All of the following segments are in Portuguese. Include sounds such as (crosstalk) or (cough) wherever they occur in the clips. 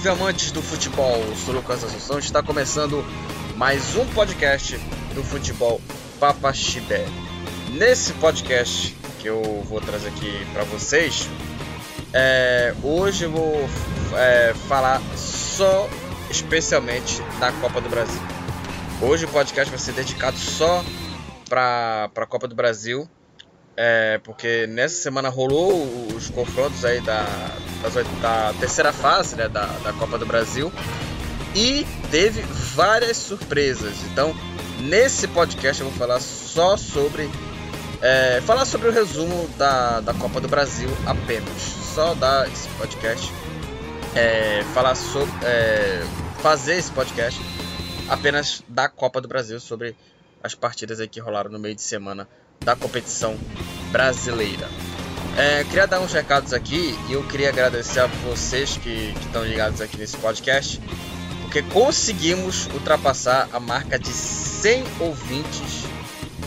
salve amantes do futebol! Eu sou Lucas Assunção está começando mais um podcast do futebol Papaxibé. Nesse podcast que eu vou trazer aqui para vocês, é, hoje eu vou é, falar só especialmente da Copa do Brasil. Hoje o podcast vai ser dedicado só para a Copa do Brasil, é, porque nessa semana rolou os confrontos aí da, da terceira fase né, da, da Copa do Brasil e teve várias surpresas. Então, nesse podcast eu vou falar só sobre é, falar sobre o resumo da, da Copa do Brasil apenas. Só dar esse podcast, é, falar sobre, é, fazer esse podcast apenas da Copa do Brasil sobre as partidas aí que rolaram no meio de semana da competição brasileira. É, queria dar uns recados aqui e eu queria agradecer a vocês que, estão ligados aqui nesse podcast, porque conseguimos ultrapassar a marca de 100 ouvintes,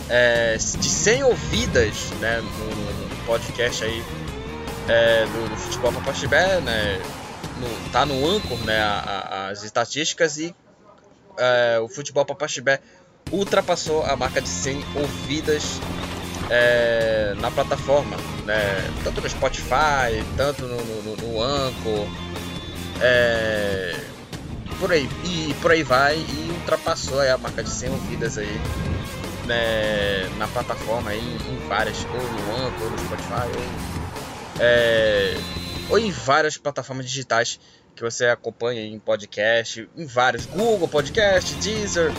é, de 100 ouvidas né, no, no podcast aí é, do, do Futebol Papaxibé, né, no, tá no Anchor né, a, a, as estatísticas e é, o Futebol Papaxibé ultrapassou a marca de 100 ouvidas é, na plataforma, né? tanto no Spotify, tanto no, no, no Anchor, é, por aí e por aí vai e ultrapassou a marca de 100 ouvidas aí né, na plataforma aí, em várias, ou no Anchor, ou no Spotify, ou, é, ou em várias plataformas digitais que você acompanha em podcast, em vários Google Podcast, Deezer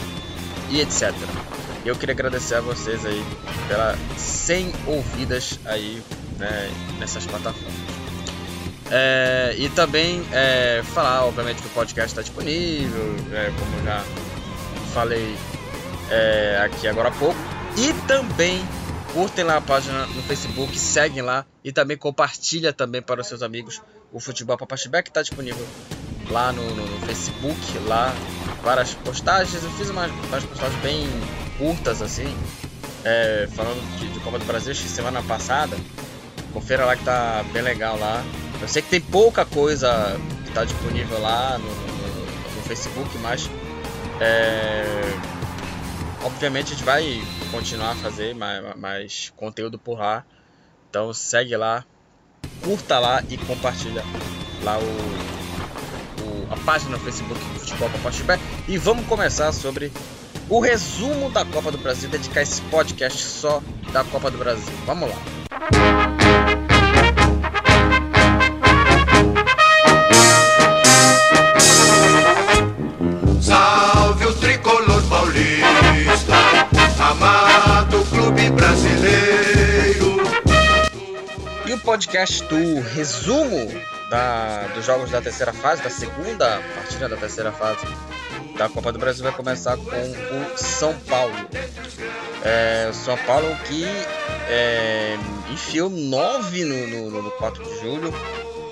e etc. Eu queria agradecer a vocês aí pelas 100 ouvidas aí né, nessas plataformas. É, e também é, falar, obviamente, que o podcast está disponível, é, como já falei é, aqui agora há pouco. E também curtem lá a página no Facebook, seguem lá e também compartilha também para os seus amigos o Futebol Papaxibé que está disponível lá no, no, no, Facebook, lá várias postagens. Eu fiz umas, umas postagens bem curtas assim, é, falando de, de, Copa do Brasil, acho que semana passada. Confira lá que tá bem legal lá. Eu sei que tem pouca coisa que tá disponível lá no, no, no Facebook, mas é, obviamente a gente vai continuar a fazer mais, mais conteúdo por lá. Então segue lá, curta lá e compartilha lá o, a página no Facebook Futebol Papaxibé. E vamos começar sobre o resumo da Copa do Brasil, dedicar esse podcast só da Copa do Brasil. Vamos lá. Salve o tricolor paulista, amado clube brasileiro. E o podcast do resumo da, dos jogos da terceira fase, da segunda partida da terceira fase da Copa do Brasil vai começar com o São Paulo. É, São Paulo que é, enfiou 9 no, no, no 4 de julho,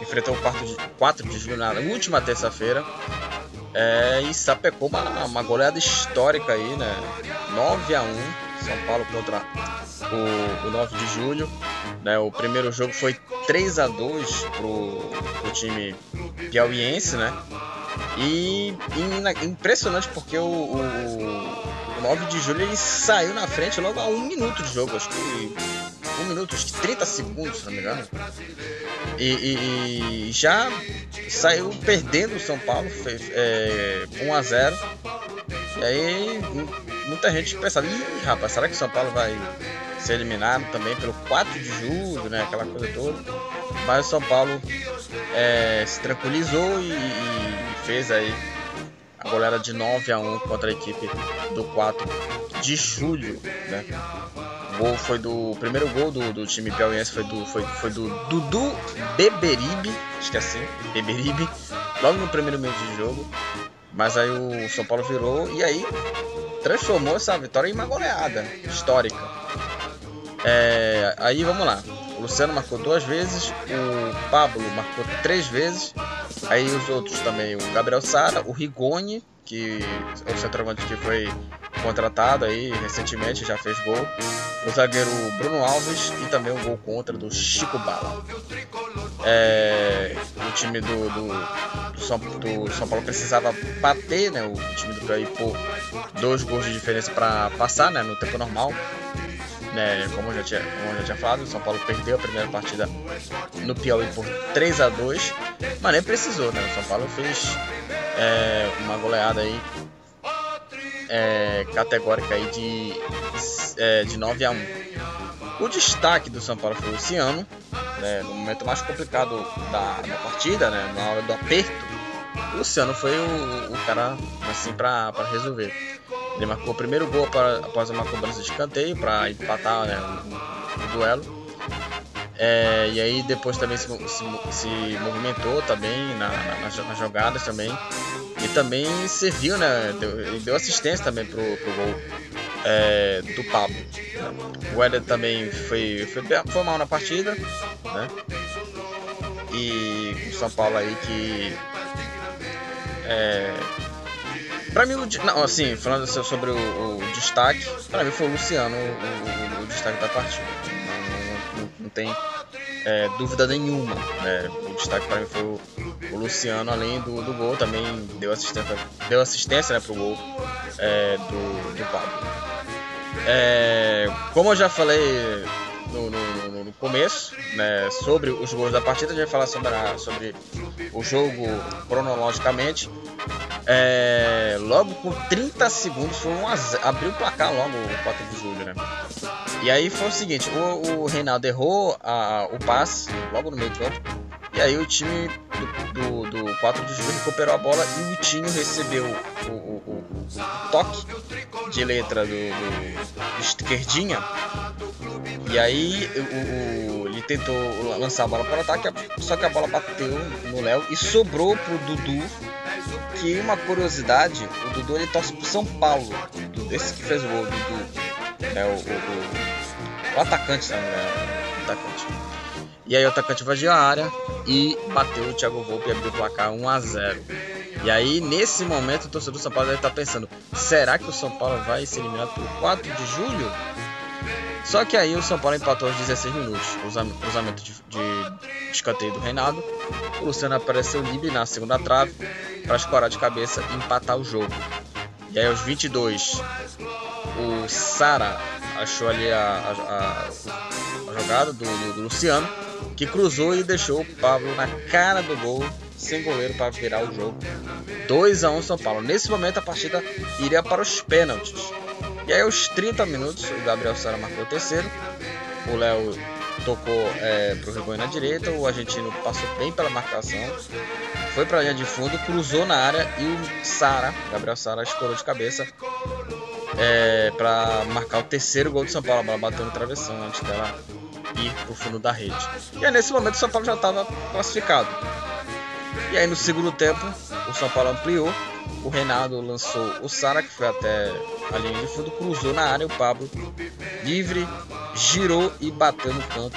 enfrentou o 4 de, 4 de julho na última terça-feira. É, e sapecou uma, uma goleada histórica aí, né? 9 a 1 São Paulo contra o, o 9 de julho. Né? O primeiro jogo foi 3 a 2 pro, pro time piauiense, né? E, e impressionante porque o, o, o 9 de julho ele saiu na frente logo a um minuto de jogo, acho que um minuto, acho que 30 segundos, se não me engano. E, e, e já saiu perdendo o São Paulo, fez, é, 1 a 0 E aí muita gente pensava, ih rapaz, será que o São Paulo vai ser eliminado também pelo 4 de julho, né? Aquela coisa toda. Mas o São Paulo é, se tranquilizou e, e, fez aí a goleada de 9 a 1 contra a equipe do 4 de julho, né? O gol foi do o primeiro gol do, do time piauiense foi do foi, foi do Dudu Beberibe, acho que é assim, Beberibe, logo no primeiro minuto de jogo. Mas aí o São Paulo virou e aí transformou essa vitória em uma goleada histórica. É, aí vamos lá. O Luciano marcou duas vezes, o Pablo marcou três vezes. Aí os outros também, o Gabriel Sara, o Rigoni, que é o centroavante que foi contratado aí recentemente, já fez gol. O zagueiro Bruno Alves e também o gol contra do Chico Bala. É, o time do, do, do, São, do, São, Paulo precisava bater, né? O time do Piauí por dois gols de diferença para passar, né? No tempo normal. Né, como, eu já tinha, como eu já tinha falado, o São Paulo perdeu a primeira partida no Piauí por 3 a 2 mas nem precisou, né? O São Paulo fez é, uma goleada aí é, categórica aí de, é, de 9 a 1. O destaque do São Paulo foi o Luciano, né, no momento mais complicado da, da partida, né, na hora do aperto. O Luciano foi o, o cara assim para resolver. Ele marcou o primeiro gol para, após uma cobrança de escanteio para empatar né, o, o, duelo. É, e aí depois também se, se, se movimentou também na, na, nas jogadas também e também serviu, né? Deu, deu assistência também pro, pro gol é, do Pablo. O Éder também foi, foi, foi mal na partida, né? E o São Paulo aí que. É, pra mim, não, assim, falando sobre o, o destaque, pra mim foi o Luciano o, o, o destaque da partida. Não, tem é, dúvida nenhuma. Né? O destaque para mim foi o, o, Luciano, além do, do gol, também deu assistência, deu assistência né, para o gol é, do, do Pablo. É, como eu já falei no, no, no, começo, né, sobre os gols da partida, a gente vai falar sobre, a, sobre o jogo cronologicamente. É, logo com 30 segundos, foi um abriu o placar logo o 4 de julho, né? E aí foi o seguinte, o, o Reinaldo errou a, o passe logo no meio do campo. E aí o time do, do, do 4 de julho recuperou a bola e o Vitinho recebeu o, o, o, o toque de letra do, do, esquerdinha. E aí o, ele tentou lançar a bola para o ataque, só que a bola bateu no Léo e sobrou pro Dudu. Que uma curiosidade, o Dudu ele torce pro São Paulo. Esse que fez o gol, o Dudu. É o, o o atacante? Né? O atacante. E aí o atacante invadiu a área e bateu o Thiago Volpe e abriu o placar 1 a 0. E aí, nesse momento, o torcedor do São Paulo deve estar pensando: será que o São Paulo vai ser eliminado por 4 de julho? Só que aí o São Paulo empatou aos 16 minutos. Cruzamento de, de escanteio do Reinaldo. O Luciano apareceu livre na segunda trave para escorar de cabeça e empatar o jogo. E aí, aos 22, o Sara achou ali a, a, a jogada do, do, Luciano, que cruzou e deixou o Pablo na cara do gol, sem goleiro para virar o jogo. 2 a 1 São Paulo. Nesse momento a partida iria para os pênaltis. E aí aos 30 minutos o Gabriel Sara marcou o terceiro. O Léo tocou é, para o Rigon na direita, o argentino passou bem pela marcação, foi para a linha de fundo, cruzou na área e o Sara, Gabriel Sara, escorou de cabeça é, para marcar o terceiro gol do São Paulo. A bola bateu no travessão antes dela ir pro fundo da rede. E aí, nesse momento o São Paulo já estava classificado. E aí no segundo tempo o São Paulo ampliou. O Reinaldo lançou o Sara, que foi até a linha de fundo, cruzou na área o Pablo livre, girou e bateu no canto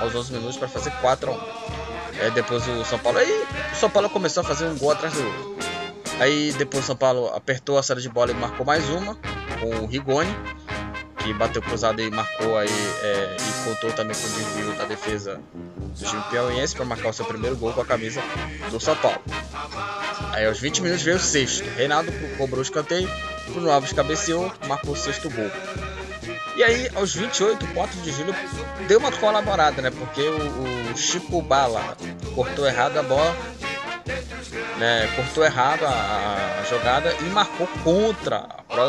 aos 11 minutos para fazer 4 a 1. É, depois o São Paulo. Aí o São Paulo começou a fazer um gol atrás do outro. Aí depois o São Paulo apertou a saída de bola e marcou mais uma com o Rigoni, que bateu cruzado e marcou aí é, e contou também com o desvio da defesa do time piauiense para marcar o seu primeiro gol com a camisa do São Paulo. Aí aos 20 minutos veio o sexto. Reinaldo cobrou o escanteio, Bruno Alves cabeceou, marcou o sexto gol. E aí, aos 28, 4 de julho, deu uma colaborada, né? Porque o, o Chico Bala cortou errado a bola né, cortou errado a, a, jogada e marcou contra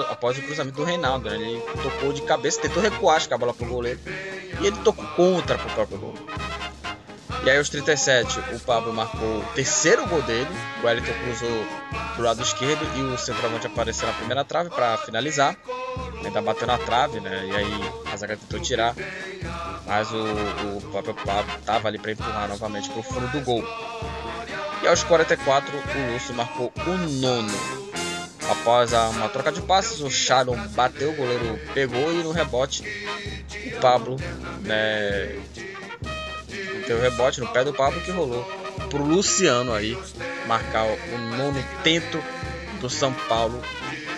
após o cruzamento do Reinaldo. Né? Ele tocou de cabeça, tentou recuar acho que a bola pro goleiro e ele tocou contra pro próprio gol. E aí aos 37 o Pablo marcou o terceiro gol dele, o Wellington cruzou pro lado esquerdo e o centroavante apareceu na primeira trave para finalizar. Ainda bateu na trave, né? E aí a zaga tentou tirar, mas o, o próprio Pablo tava ali para empurrar novamente pro fundo do gol. E aos 44, o Lúcio marcou o nono. Após uma troca de passes, o Sharon bateu, o goleiro pegou e no rebote o Pablo né, deu o rebote no pé do Pablo que rolou pro Luciano aí marcar o nono tento do São Paulo.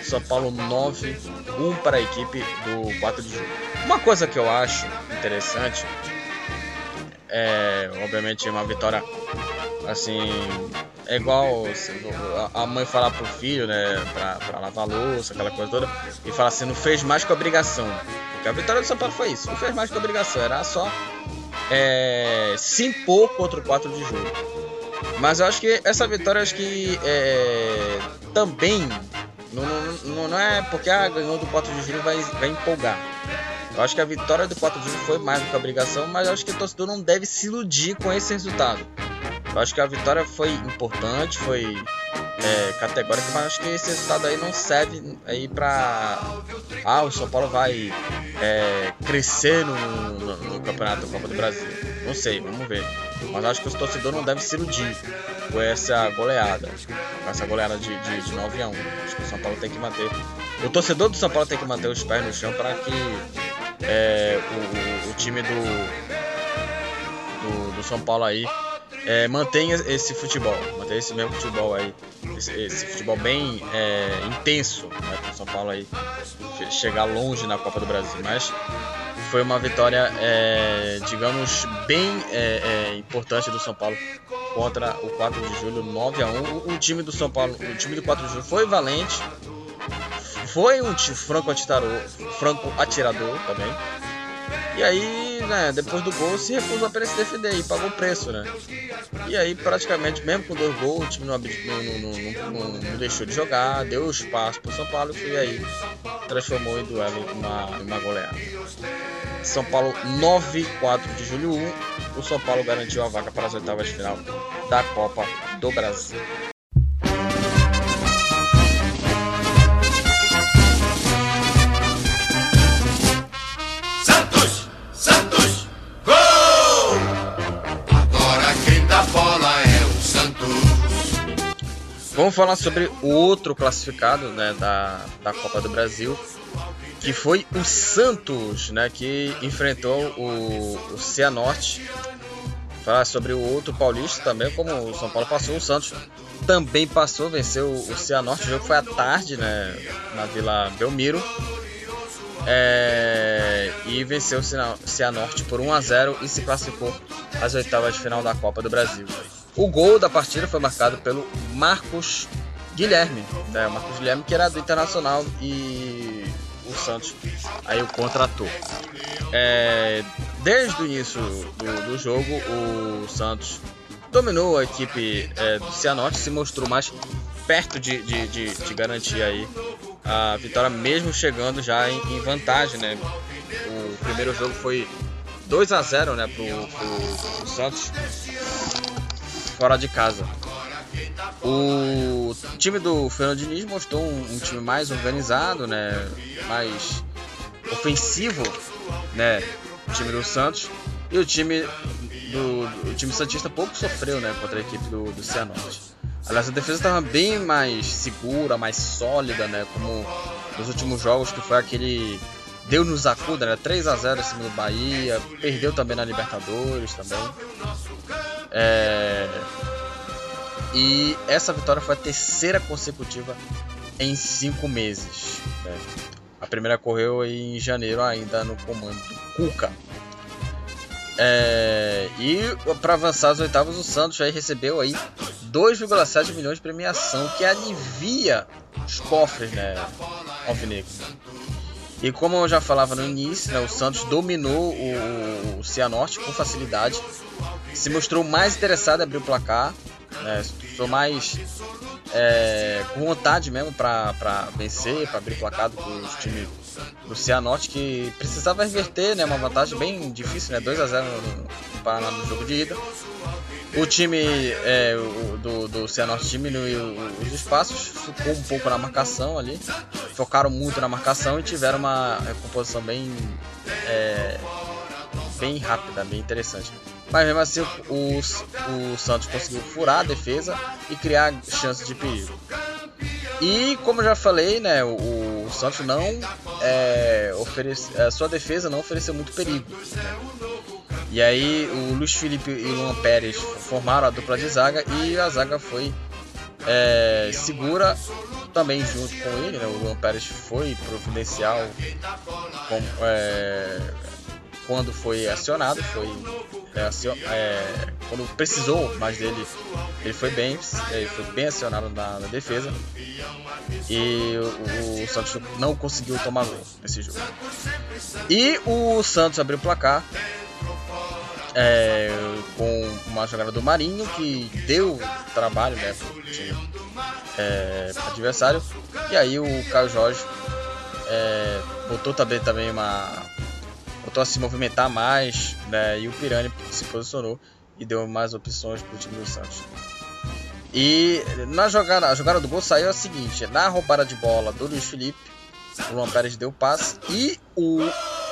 São Paulo 9, 1 para a equipe do 4 de julho. Uma coisa que eu acho interessante é, obviamente, uma vitória assim. É igual a mãe falar pro filho, né, pra, pra lavar louça, aquela coisa toda, e falar assim: não fez mais que obrigação. Porque a vitória do São Paulo foi isso, não fez mais que obrigação, era só é, se impor contra o 4 de julho. Mas eu acho que essa vitória, acho que é, também não, não, não, é porque ah, ganhou do 4 de julho vai, vai empolgar. Eu acho que a vitória do 4 de julho foi mais do que obrigação, mas eu acho que o torcedor não deve se iludir com esse resultado. Eu acho que a vitória foi importante, foi é, categórica, mas acho que esse resultado aí não serve aí para ah, o São Paulo vai é, crescer no, no, no, campeonato da Copa do Brasil. Não sei, vamos ver. Mas acho que o torcedor não deve se iludir com essa goleada, com essa goleada de, de, de 9 a 1. Acho que o São Paulo tem que manter, o torcedor do São Paulo tem que manter os pés no chão para que é, o, o, time do, do, do São Paulo aí é, mantenha esse futebol, mantenha esse mesmo futebol aí, esse, esse futebol bem é, intenso né, o São Paulo aí chegar longe na Copa do Brasil. Mas foi uma vitória, é, digamos, bem é, é, importante do São Paulo contra o 4 de julho, 9 a 1 o, o time do São Paulo, o time do 4 de julho foi valente, foi um franco atirador, franco atirador também. E aí, né, depois do gol, se recusou a se defender e pagou o preço, né? E aí, praticamente, mesmo com dois gols, o time não, não, não, não deixou de jogar, deu espaço para o São Paulo e aí transformou em duelo uma, uma goleada. São Paulo 9, 4 de julho 1. O São Paulo garantiu a vaga para as oitavas de final da Copa do Brasil. Vamos falar sobre o outro classificado né, da, da Copa do Brasil, que foi o Santos, né, que enfrentou o, o Cianorte. Falar sobre o outro paulista também, como o São Paulo passou, o Santos também passou, venceu o Cianorte. O jogo foi à tarde, né, na Vila Belmiro. É, e venceu o Cianorte por 1 a 0 e se classificou às oitavas de final da Copa do Brasil. O gol da partida foi marcado pelo Marcos Guilherme, né? O Marcos Guilherme que era do Internacional e o Santos aí o contratou. É, desde o início do, do, jogo, o Santos dominou a equipe é, do Cianorte, se mostrou mais perto de, de, de, de, garantir aí a vitória, mesmo chegando já em, em, vantagem, né? O primeiro jogo foi 2 a 0 né, pro, pro, Santos fora de casa. O time do Fernando Diniz mostrou um, um, time mais organizado, né, mais ofensivo, né, o time do Santos e o time do o time santista pouco sofreu, né, contra a equipe do, do Cianorte. Aliás, a defesa estava bem mais segura, mais sólida, né, como nos últimos jogos que foi aquele deu nos acuda, né, 3 a 0 em cima do Bahia, perdeu também na Libertadores também. É... E essa vitória foi a terceira consecutiva em cinco meses. Né? A primeira correu em janeiro, ainda no comando do Cuca. É... E para avançar as oitavas, o Santos já recebeu aí 2,7 milhões de premiação, que alivia os cofres, né, Alvinegro. E como eu já falava no início, né, o Santos dominou o, Cianorte com facilidade se mostrou mais interessado em abrir o placar, né, se mais é, com vontade mesmo para vencer, para abrir o placar do time do Cianorte, que precisava reverter né, uma vantagem bem difícil, né, 2 a 0 no, Paraná no jogo de ida. O time é, o, do, do Cianorte diminuiu os espaços, ficou um pouco na marcação ali, focaram muito na marcação e tiveram uma recomposição bem, é, bem rápida, bem interessante. Mas mesmo assim o, o Santos conseguiu furar a defesa e criar chances de perigo. E como eu já falei, né, o, o Santos não é, oferece, a sua defesa não ofereceu muito perigo. E aí o Luiz Felipe e o Luan Pérez formaram a dupla de zaga e a zaga foi é, segura também junto com ele. Né? O Luan Pérez foi providencial com, é, quando foi acionado, foi é, acion, é, quando precisou mais dele, ele foi bem, ele foi bem acionado na, na defesa e o, o, Santos não conseguiu tomar gol nesse jogo. E o Santos abriu o placar é, com uma jogada do Marinho que deu trabalho né, para o time é, adversário. E aí o Caio Jorge é, botou também, também uma. Botou a se movimentar mais, né, e o Pirani se posicionou e deu mais opções para o time do Santos. E na jogada, a jogada do gol saiu a seguinte: na roubada de bola do Luiz Felipe, o Luan Pérez deu passe e o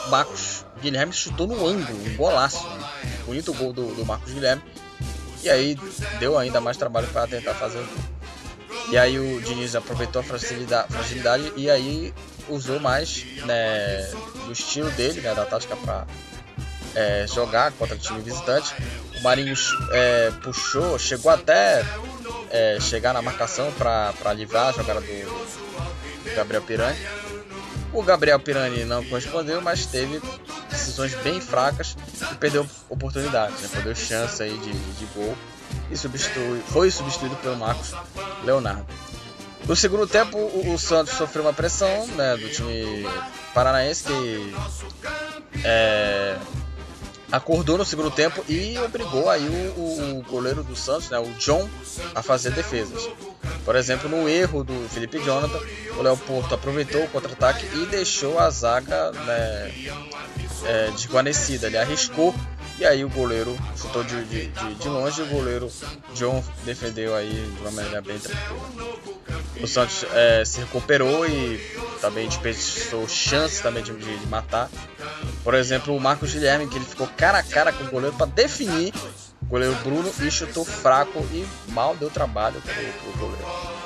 Marcos Guilherme chutou no ângulo, um golaço. Um bonito gol do, do Marcos Guilherme. E aí deu ainda mais trabalho para tentar fazer o gol. E aí o Diniz aproveitou a fragilidade, fragilidade e aí usou mais né, do estilo dele, né, da tática para é, jogar contra o time visitante. O Marinho é, puxou, chegou até é, chegar na marcação para livrar a jogada do Gabriel Pirani. O Gabriel Pirani não correspondeu, mas teve decisões bem fracas e perdeu oportunidades, né? perdeu chance aí de, de gol e substitui, foi substituído pelo Marcos Leonardo. No segundo tempo, o, o Santos sofreu uma pressão né, do time paranaense que é, acordou no segundo tempo e obrigou aí o, o, goleiro do Santos, né, o John, a fazer defesas. Por exemplo, no erro do Felipe Jonathan, o Léo Porto aproveitou o contra-ataque e deixou a zaga né, é, desguarnecida. Ele arriscou e aí o goleiro chutou de, de, de, de longe o goleiro John defendeu aí de uma maneira bem tranquila. O Santos é, se recuperou e também desperdiçou chances também de, de, matar. Por exemplo, o Marcos Guilherme, que ele ficou cara a cara com o goleiro para definir o goleiro Bruno e chutou fraco e mal deu trabalho para o goleiro.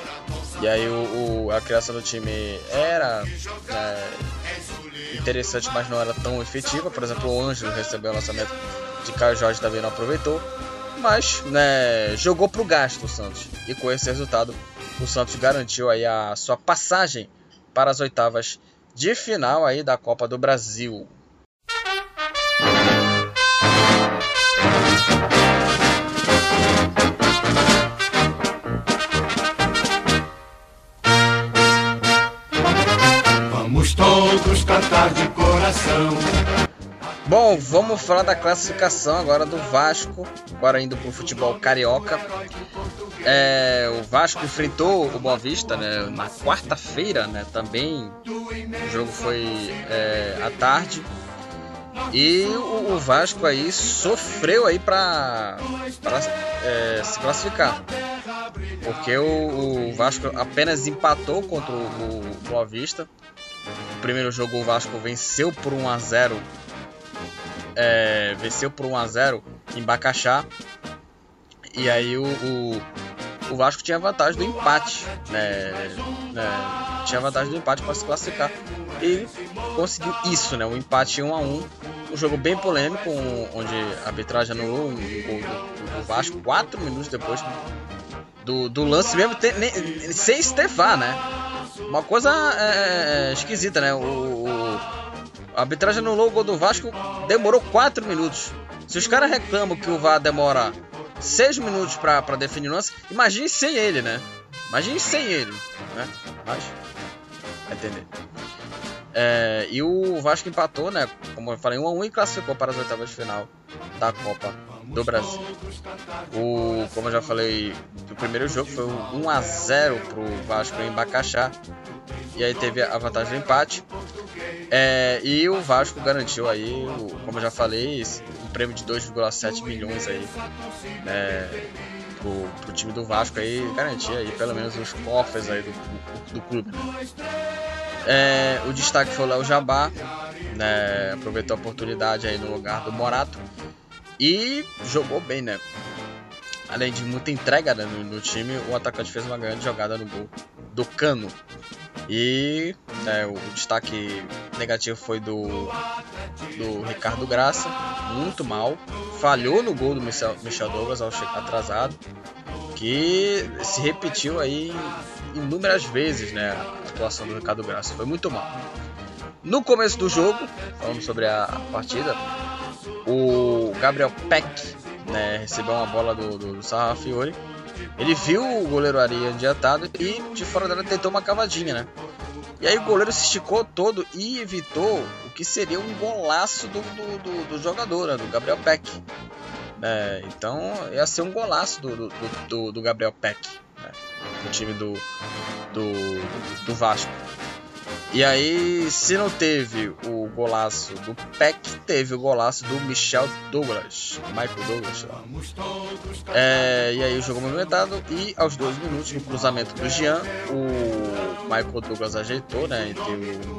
E aí o, o, a criação do time era é, interessante, mas não era tão efetiva. Por exemplo, o Ângelo recebeu o lançamento de Caio Jorge também não aproveitou. Mas né, jogou pro gasto o Santos. E com esse resultado, o Santos garantiu aí a sua passagem para as oitavas de final aí da Copa do Brasil. Cantar de coração. Bom, vamos falar da classificação agora do Vasco, agora indo para o futebol carioca. É, o Vasco enfrentou o Boa Vista né, na quarta-feira, né, também. O jogo foi é, à tarde. E o, o, Vasco aí sofreu aí para é, se classificar. Porque o, o, Vasco apenas empatou contra o, o Boa Vista. O primeiro jogo o Vasco venceu por 1 a 0 é, venceu por 1 a 0 em Bacaxá. E aí o, o, o Vasco tinha vantagem do empate, né, né tinha vantagem do empate para se classificar. E conseguiu isso, né, um empate 1 a 1 um jogo bem polêmico, onde a arbitragem anulou um gol do, Vasco 4 minutos depois do, do lance mesmo, ter, nem, sem Estefar, né? Uma coisa é, é, esquisita, né? O, o, a arbitragem anulou o gol do Vasco, demorou 4 minutos. Se os caras reclamam que o VAR demora 6 minutos para definir o lance, imagine sem ele, né? Imagine sem ele, né? Mas, vai entender. É, e o Vasco empatou, né? Como eu falei, 1 a 1 e classificou para as oitavas de final da Copa do Brasil. O, como eu já falei, o primeiro jogo foi 1 a 0 para o Vasco em Bacaxá. E aí teve a vantagem do empate. É, e o Vasco garantiu aí, como eu já falei, um prêmio de 2,7 milhões aí, né, pro, time do Vasco aí, garantir aí pelo menos os cofres aí do, do, do clube. É, o destaque foi o Léo Jabá, né, aproveitou a oportunidade aí no lugar do Morato e jogou bem, né? Além de muita entrega né, no, no time, o atacante fez uma grande jogada no gol do Cano, e né, o destaque negativo foi do, do Ricardo Graça, muito mal. Falhou no gol do Michel, Michel Douglas ao chegar atrasado, que se repetiu aí inúmeras vezes né, a atuação do Ricardo Graça. Foi muito mal. No começo do jogo, falando sobre a partida, o Gabriel Peck né, recebeu uma bola do, do, do. Ele viu o goleiro Ari adiantado e de fora dela tentou uma cavadinha, né? E aí o goleiro se esticou todo e evitou o que seria um golaço do, do, do, do jogador, né, do Gabriel Peck. É, então ia ser um golaço do, do, do Gabriel Peck, né, do time do, do, do Vasco. E aí, se não teve o golaço do Peck, teve o golaço do Michel Douglas, Michael Douglas. É, e aí o jogo movimentado e aos dois minutos, no cruzamento do Jean, o Michael Douglas ajeitou, né? O,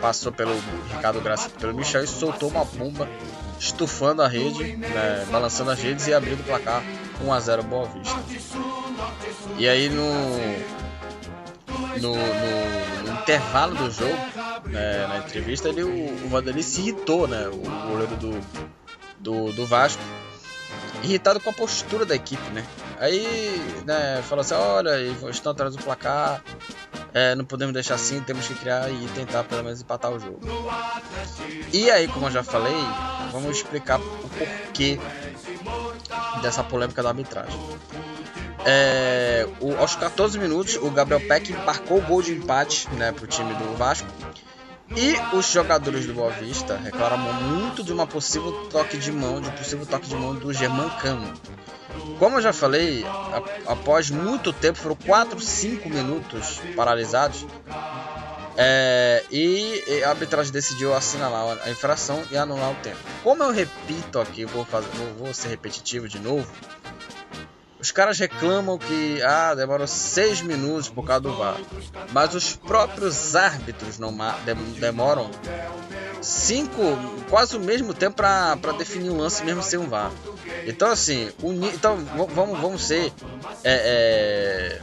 passou pelo Ricardo Graça pelo Michel e soltou uma bomba estufando a rede, né, balançando as redes e abrindo o placar 1 a 0 Boa Vista. E aí no no, no, no intervalo do jogo, né, na entrevista, ele, o, o Vanderlei se irritou, né? O goleiro do, do, do Vasco. Irritado com a postura da equipe, né? Aí, né, falou assim, olha, estão atrás do placar, é, não podemos deixar assim, temos que criar e tentar pelo menos empatar o jogo. E aí, como eu já falei, vamos explicar o porquê dessa polêmica da arbitragem. É, o, aos 14 minutos, o Gabriel Peck marcou o gol de empate né, para o time do Vasco. E os jogadores do Boa Vista reclamam muito de uma possível toque de mão, de um possível toque de mão do Germancano. Como eu já falei, após muito tempo, foram 4, 5 minutos paralisados. É, e, a arbitragem decidiu assinalar a infração e anular o tempo. Como eu repito aqui, vou, fazer, vou ser repetitivo de novo. Os caras reclamam que ah, demorou seis minutos por causa do VAR. Mas os próprios árbitros não demoram cinco, quase o mesmo tempo para definir um lance mesmo sem um VAR. Então assim, então vamos, vamos ser é, é,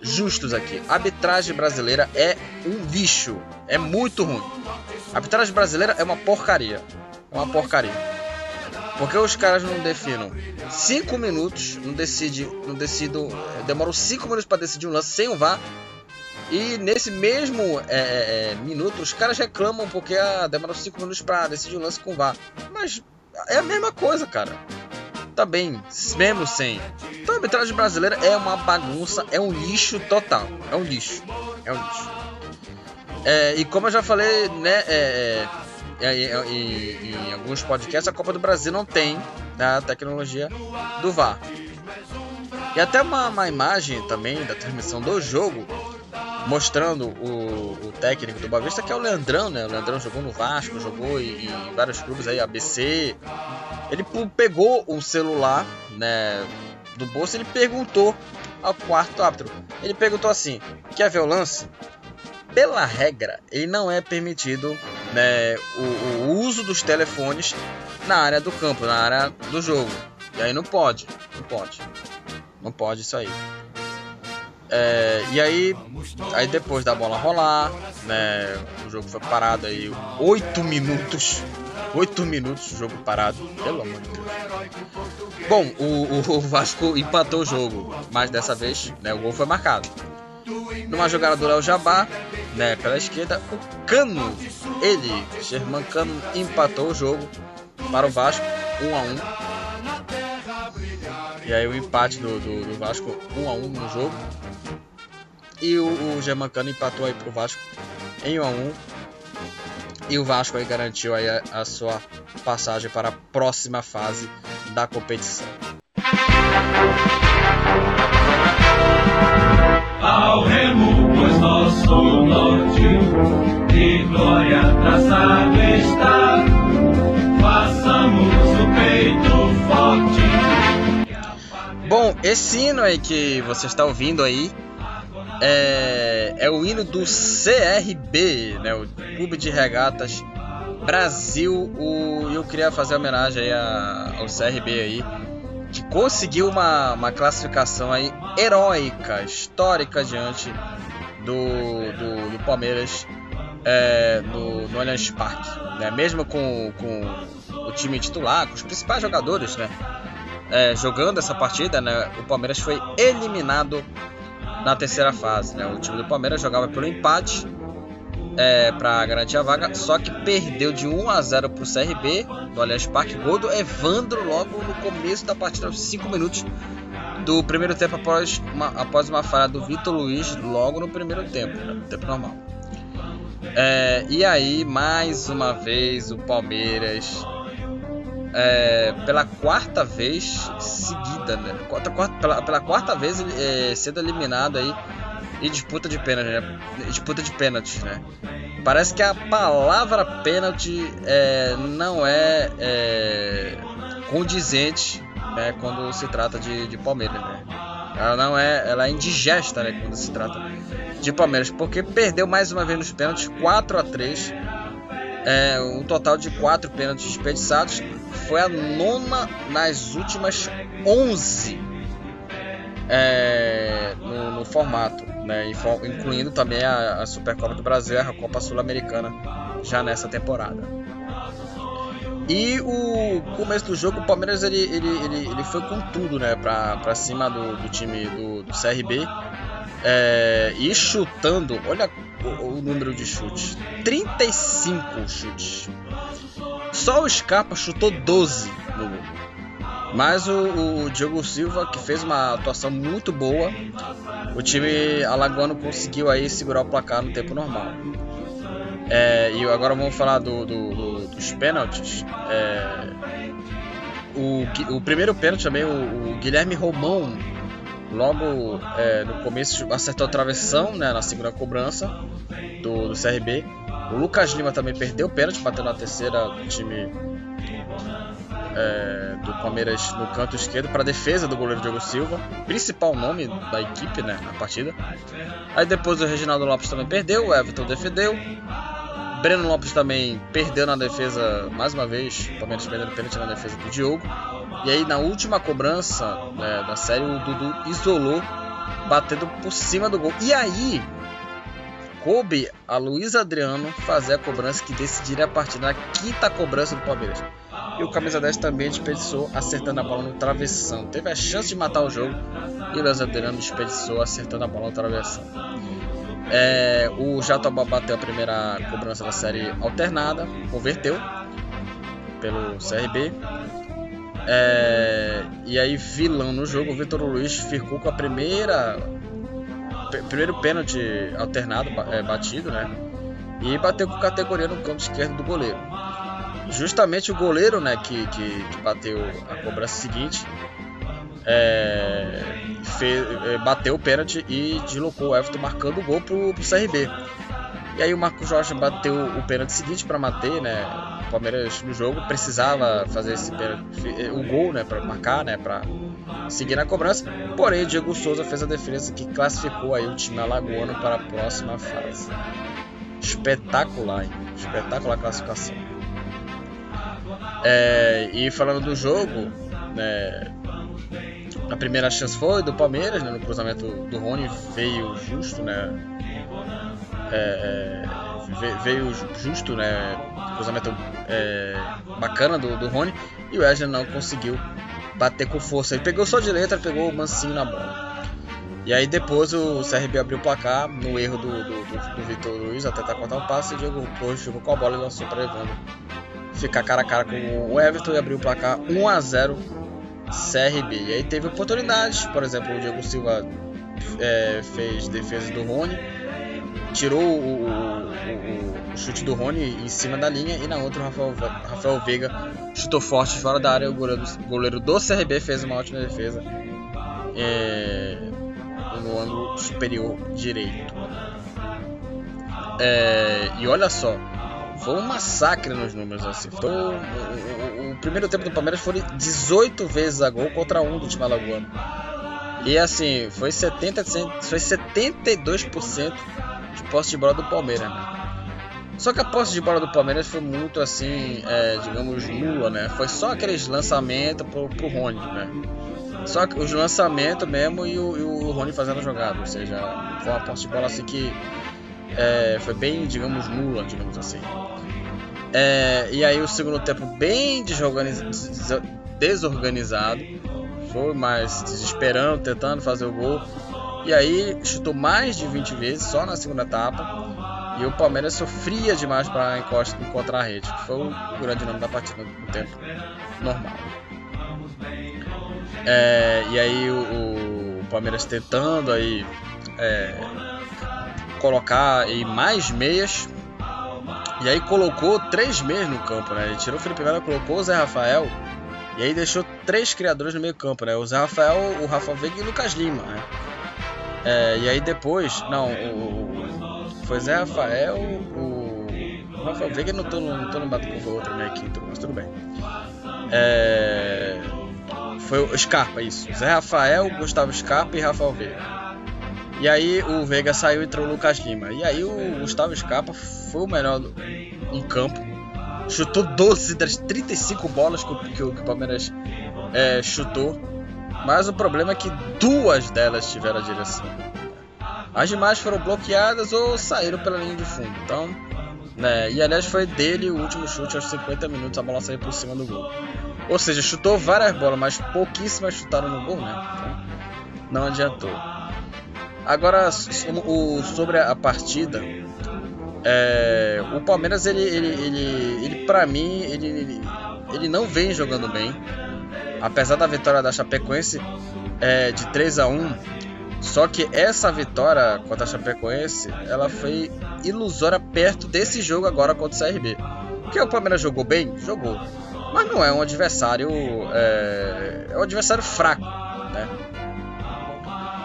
justos aqui. A arbitragem brasileira é um lixo, é muito ruim. A arbitragem brasileira é uma porcaria, é uma porcaria. Porque os caras não definem 5 minutos, não decide, não decido, demoram 5 minutos para decidir um lance sem o VAR. E nesse mesmo é, é, minuto, os caras reclamam porque ah, demoram 5 minutos para decidir um lance com o VAR. Mas é a mesma coisa, cara. Tá bem, mesmo sem. Então a arbitragem brasileira é uma bagunça, é um lixo total. É um lixo. É um lixo. É, e como eu já falei, né, é, é em, em, alguns podcasts, a Copa do Brasil não tem né, a tecnologia do VAR. E até uma, uma imagem também da transmissão do jogo mostrando o, o, técnico do Bavista, que é o Leandrão, né? O Leandrão jogou no Vasco, jogou em, em vários clubes aí, ABC. Ele pegou um celular, né, do bolso, ele perguntou ao quarto árbitro. Ele perguntou assim: "Quer ver o lance?" Pela regra, ele não é permitido né, o, o, uso dos telefones na área do campo, na área do jogo. E aí não pode, não pode, não pode isso aí. É, e aí, aí depois da bola rolar, né, o jogo foi parado aí 8 minutos. 8 minutos jogo parado, pelo amor de Deus. Bom, o, o Vasco empatou o jogo, mas dessa vez né, o gol foi marcado. Numa jogada do Léo Jabá, né, pela esquerda, o Cano, ele, Germán Cano, empatou o jogo para o Vasco, 1 a 1 E aí o empate do, do, do Vasco 1 a 1 no jogo. E o, o Germancano empatou aí pro Vasco em 1 a 1 E o Vasco aí garantiu aí a, a sua passagem para a próxima fase da competição. Ao remo, pois nosso norte de glória traçado está. Façamos o peito forte. Bom, esse hino aí que você está ouvindo aí é, é o hino do CRB, né, o Clube de Regatas Brasil. O, eu queria fazer homenagem aí ao CRB aí que conseguiu uma, uma classificação aí heróica, histórica diante do, do, do Palmeiras é, no, no Allianz Parque. Né? Mesmo com, com o time titular, com os principais jogadores né? É, jogando essa partida, né? o Palmeiras foi eliminado na terceira fase. Né? O time do Palmeiras jogava pelo empate é, para garantir a vaga, só que perdeu de 1 a 0 para o CRB do Allianz Parque. Gol do Evandro logo no começo da partida, aos 5 minutos do primeiro tempo, após uma, após uma falha do Vitor Luiz, logo no primeiro tempo, né, no tempo normal. É, e aí, mais uma vez, o Palmeiras, é, pela quarta vez seguida, né? Quarta, quarta, pela, pela, quarta vez é, sendo eliminado aí em disputa de pênalti, né? Disputa de pênaltis, né? Parece que a palavra pênalti é, não é, é, condizente né, quando se trata de, de Palmeiras, né? Ela não é, ela é indigesta, né, quando se trata de Palmeiras, porque perdeu mais uma vez nos pênaltis, 4 a 3 é, um total de 4 pênaltis desperdiçados. Foi a nona nas últimas 11 é, no, no, formato, né, incluindo também a, a Supercopa do Brasil e a Copa Sul-Americana já nessa temporada. E o começo do jogo, o Palmeiras ele, ele, ele, ele foi com tudo né, para cima do, do time do, do CRB é, e chutando, olha o, o, número de chutes: 35 chutes. Só o Scarpa chutou 12 no gol. Mas o, o Diogo Silva, que fez uma atuação muito boa, o time alagoano conseguiu aí segurar o placar no tempo normal. É, e agora vamos falar do, do, do, dos pênaltis. É, o, o, primeiro pênalti também, o, o Guilherme Romão logo é, no começo acertou a travessão né, na segunda cobrança do, do, CRB. O Lucas Lima também perdeu o pênalti, batendo na terceira do time é, do Palmeiras no canto esquerdo para defesa do goleiro Diogo Silva, principal nome da equipe né, na partida. Aí depois o Reginaldo Lopes também perdeu, o Everton defendeu. Breno Lopes também perdeu na defesa mais uma vez, o Palmeiras perdendo pênalti na defesa do Diogo. E aí na última cobrança né, da série o Dudu isolou, batendo por cima do gol. E aí coube a Luiz Adriano fazer a cobrança que decidiria a partida na quinta cobrança do Palmeiras. E o camisa 10 também desperdiçou, acertando a bola no travessão. Teve a chance de matar o jogo e o Adriano desperdiçou, acertando a bola no travessão. É, o Jatobá bateu a primeira cobrança da série alternada, converteu pelo CRB. É, e aí, vilão no jogo, o Vitor Luiz ficou com a primeira. Primeiro pênalti alternado, é, batido, né? E bateu com categoria no canto esquerdo do goleiro. Justamente o goleiro, né, que, que, que bateu a cobrança seguinte, é, fez, é, bateu o pênalti e deslocou o Everton marcando o gol pro, pro CRB. E aí o Marcos Rocha bateu o pênalti seguinte para manter, né? O Palmeiras no jogo precisava fazer esse pênalti, o gol, né, para marcar, né, para seguir na cobrança. Porém, Diego Souza fez a defesa que classificou aí o time alagoano para a próxima fase. Espetacular, hein? Espetacular classificação. É, e falando do jogo, né, a primeira chance foi do Palmeiras, né, no cruzamento do Rony veio justo, né? É, é veio justo, né? Cruzamento é, bacana do, do Rony e o Wesley não conseguiu bater com força. Ele pegou só de letra, pegou o mansinho na bola. E aí depois o CRB abriu o placar no erro do, do, do, do Vitor Luiz até tentar cortar o passe e o Diego Torres ficou com a bola e lançou para Evandro ficar cara a cara com o Everton e abriu o placar 1 a 0 CRB. E aí teve oportunidades, por exemplo, o Diego Silva é, fez defesa do Rony, tirou o, o, o, chute do Rony em cima da linha e na outra o Rafael, Rafael Veiga chutou forte fora da área. O goleiro, goleiro do CRB fez uma ótima defesa é, no ângulo superior direito. É, e olha só, foi um massacre nos números, assim. Foi o, o, primeiro tempo do Palmeiras foi 18 vezes a gol contra um do time alagoano. E assim, foi, 70, foi 72% de posse de bola do Palmeiras, né? Só que a posse de bola do Palmeiras foi muito assim, é, digamos, nula, né? Foi só aqueles lançamentos pro, pro Rony, né? Só os lançamentos mesmo e o, e o Rony fazendo a jogada. Ou seja, foi uma posse de bola assim que é, foi bem, digamos, nula, digamos assim. É, e aí o segundo tempo bem desorganizado. Foi mais desesperando, tentando fazer o gol. E aí chutou mais de 20 vezes só na segunda etapa. E o Palmeiras sofria demais para encontrar a rede. Foi o grande nome da partida no tempo normal. É, e aí o, o, Palmeiras tentando aí é, colocar aí mais meias. E aí colocou três meias no campo, né? Ele tirou o Felipe Melo, colocou o Zé Rafael. E aí deixou três criadores no meio campo, né? O Zé Rafael, o Rafa Veiga e o Lucas Lima, né? É, e aí depois, não, o, o, foi Zé Rafael, o, o Rafa Veiga, não tô, não tô lembrado qual foi o outro, né, quinto, mas tudo bem. É, foi o Scarpa, isso. Zé Rafael, Gustavo Scarpa e Rafael Veiga. E aí o Veiga saiu e entrou o Lucas Lima. E aí o Gustavo Scarpa foi o melhor em campo. Chutou 12 das 35 bolas que, o Palmeiras é, chutou. Mas o problema é que duas delas tiveram a direção. As demais foram bloqueadas ou saíram pela linha de fundo. Então, né, e aliás foi dele o último chute aos 50 minutos, a bola saiu por cima do gol. Ou seja, chutou várias bolas, mas pouquíssimas chutaram no gol, né? Então, não adiantou. Agora, sobre a partida, é, o Palmeiras, ele, ele, ele, ele para mim, ele, ele, não vem jogando bem. Apesar da vitória da Chapecoense é, de 3 a 1 só que essa vitória contra a Chapecoense, ela foi ilusória perto desse jogo agora contra o CRB. Porque o Palmeiras jogou bem? Jogou. Mas não é um adversário. É, é um adversário fraco?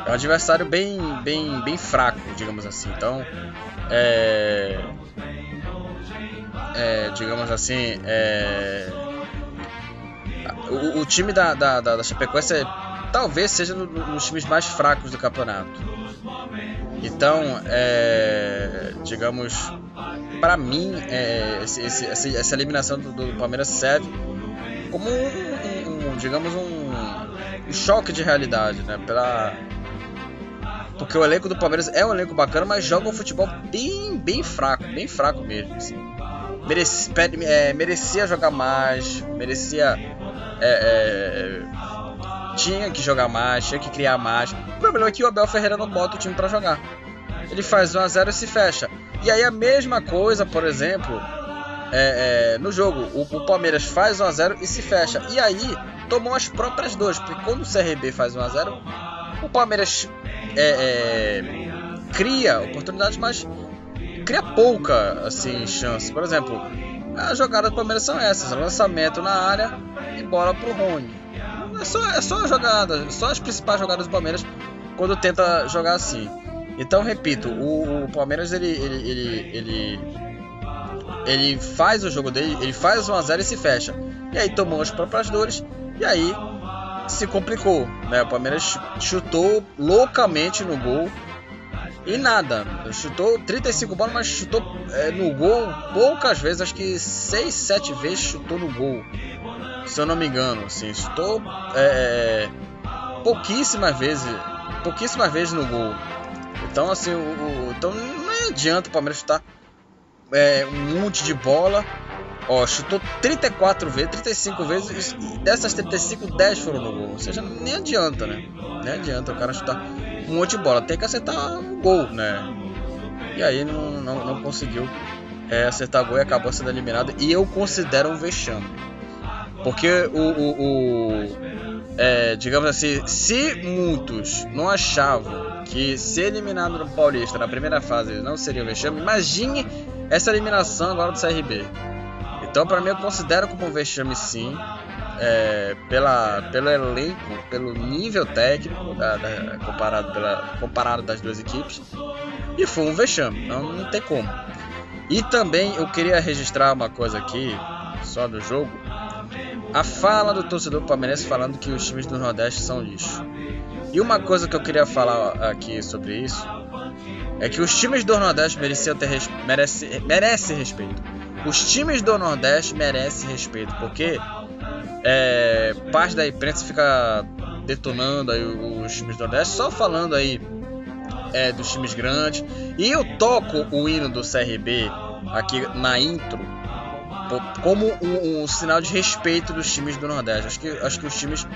É um adversário bem, bem, bem fraco, digamos assim. Então, é, é digamos assim, é, o, o, time da, da, da, da Chapecoense é, talvez seja um dos times mais fracos do campeonato. Então, é, digamos, para mim, é, esse, esse, essa eliminação do, do, Palmeiras serve como um, um, um digamos, um, um, choque de realidade, né? Pela, porque o elenco do Palmeiras é um elenco bacana, mas joga um futebol bem, bem fraco, bem fraco mesmo. Assim. Merece, é, merecia jogar mais, merecia. É, é, tinha que jogar mais, tinha que criar mais. O problema é que o Abel Ferreira não bota o time para jogar. Ele faz 1x0 e se fecha. E aí a mesma coisa, por exemplo, é, é, no jogo. O, o, Palmeiras faz 1x0 e se fecha. E aí tomou as próprias duas. Porque quando o CRB faz 1x0, o Palmeiras é, é, cria oportunidades, mas cria pouca assim, chance. Por exemplo, as jogadas do Palmeiras são essas: lançamento na área e bola pro Rony. É só, é só a jogada, só as principais jogadas do Palmeiras quando tenta jogar assim. Então, repito, o, o Palmeiras ele, ele, ele, ele, ele faz o jogo dele, ele faz 1x0 e se fecha. E aí tomou as próprias dores, e aí se complicou. Né? O Palmeiras chutou loucamente no gol e nada. Chutou 35 bolas, mas chutou é, no gol poucas vezes, acho que 6, 7 vezes chutou no gol. Se eu não me engano, assim, chutou é, pouquíssimas vezes, pouquíssimas vezes no gol. Então, assim, o, o, então não adianta o Palmeiras chutar é, um monte de bola. Ó, chutou 34 vezes, 35 vezes, e dessas 35, 10 foram no gol. Ou seja, nem adianta, né? Nem adianta o cara chutar um monte de bola. Tem que acertar o gol, né? E aí não, não, não conseguiu é, acertar gol e acabou sendo eliminado. E eu considero um vexame. Porque o, o, o é, digamos assim, se muitos não achavam que ser eliminado no Paulista na primeira fase não seria um vexame, imagine essa eliminação agora do CRB. Então, para mim, eu considero como um vexame sim, é, pela, pelo elenco, pelo nível técnico da, da, comparado, pela, comparado das duas equipes. E foi um vexame, não, não tem como. E também eu queria registrar uma coisa aqui, só do jogo a fala do torcedor palmeirense falando que os times do Nordeste são lixo. E uma coisa que eu queria falar aqui sobre isso é que os times do Nordeste mereciam ter merece... merece respeito. Os times do Nordeste merecem respeito, porque é, parte da imprensa fica detonando aí os times do Nordeste, só falando aí é, dos times grandes. E eu toco o hino do CRB aqui na intro como um, um, sinal de respeito dos times do Nordeste. Acho que, acho que os times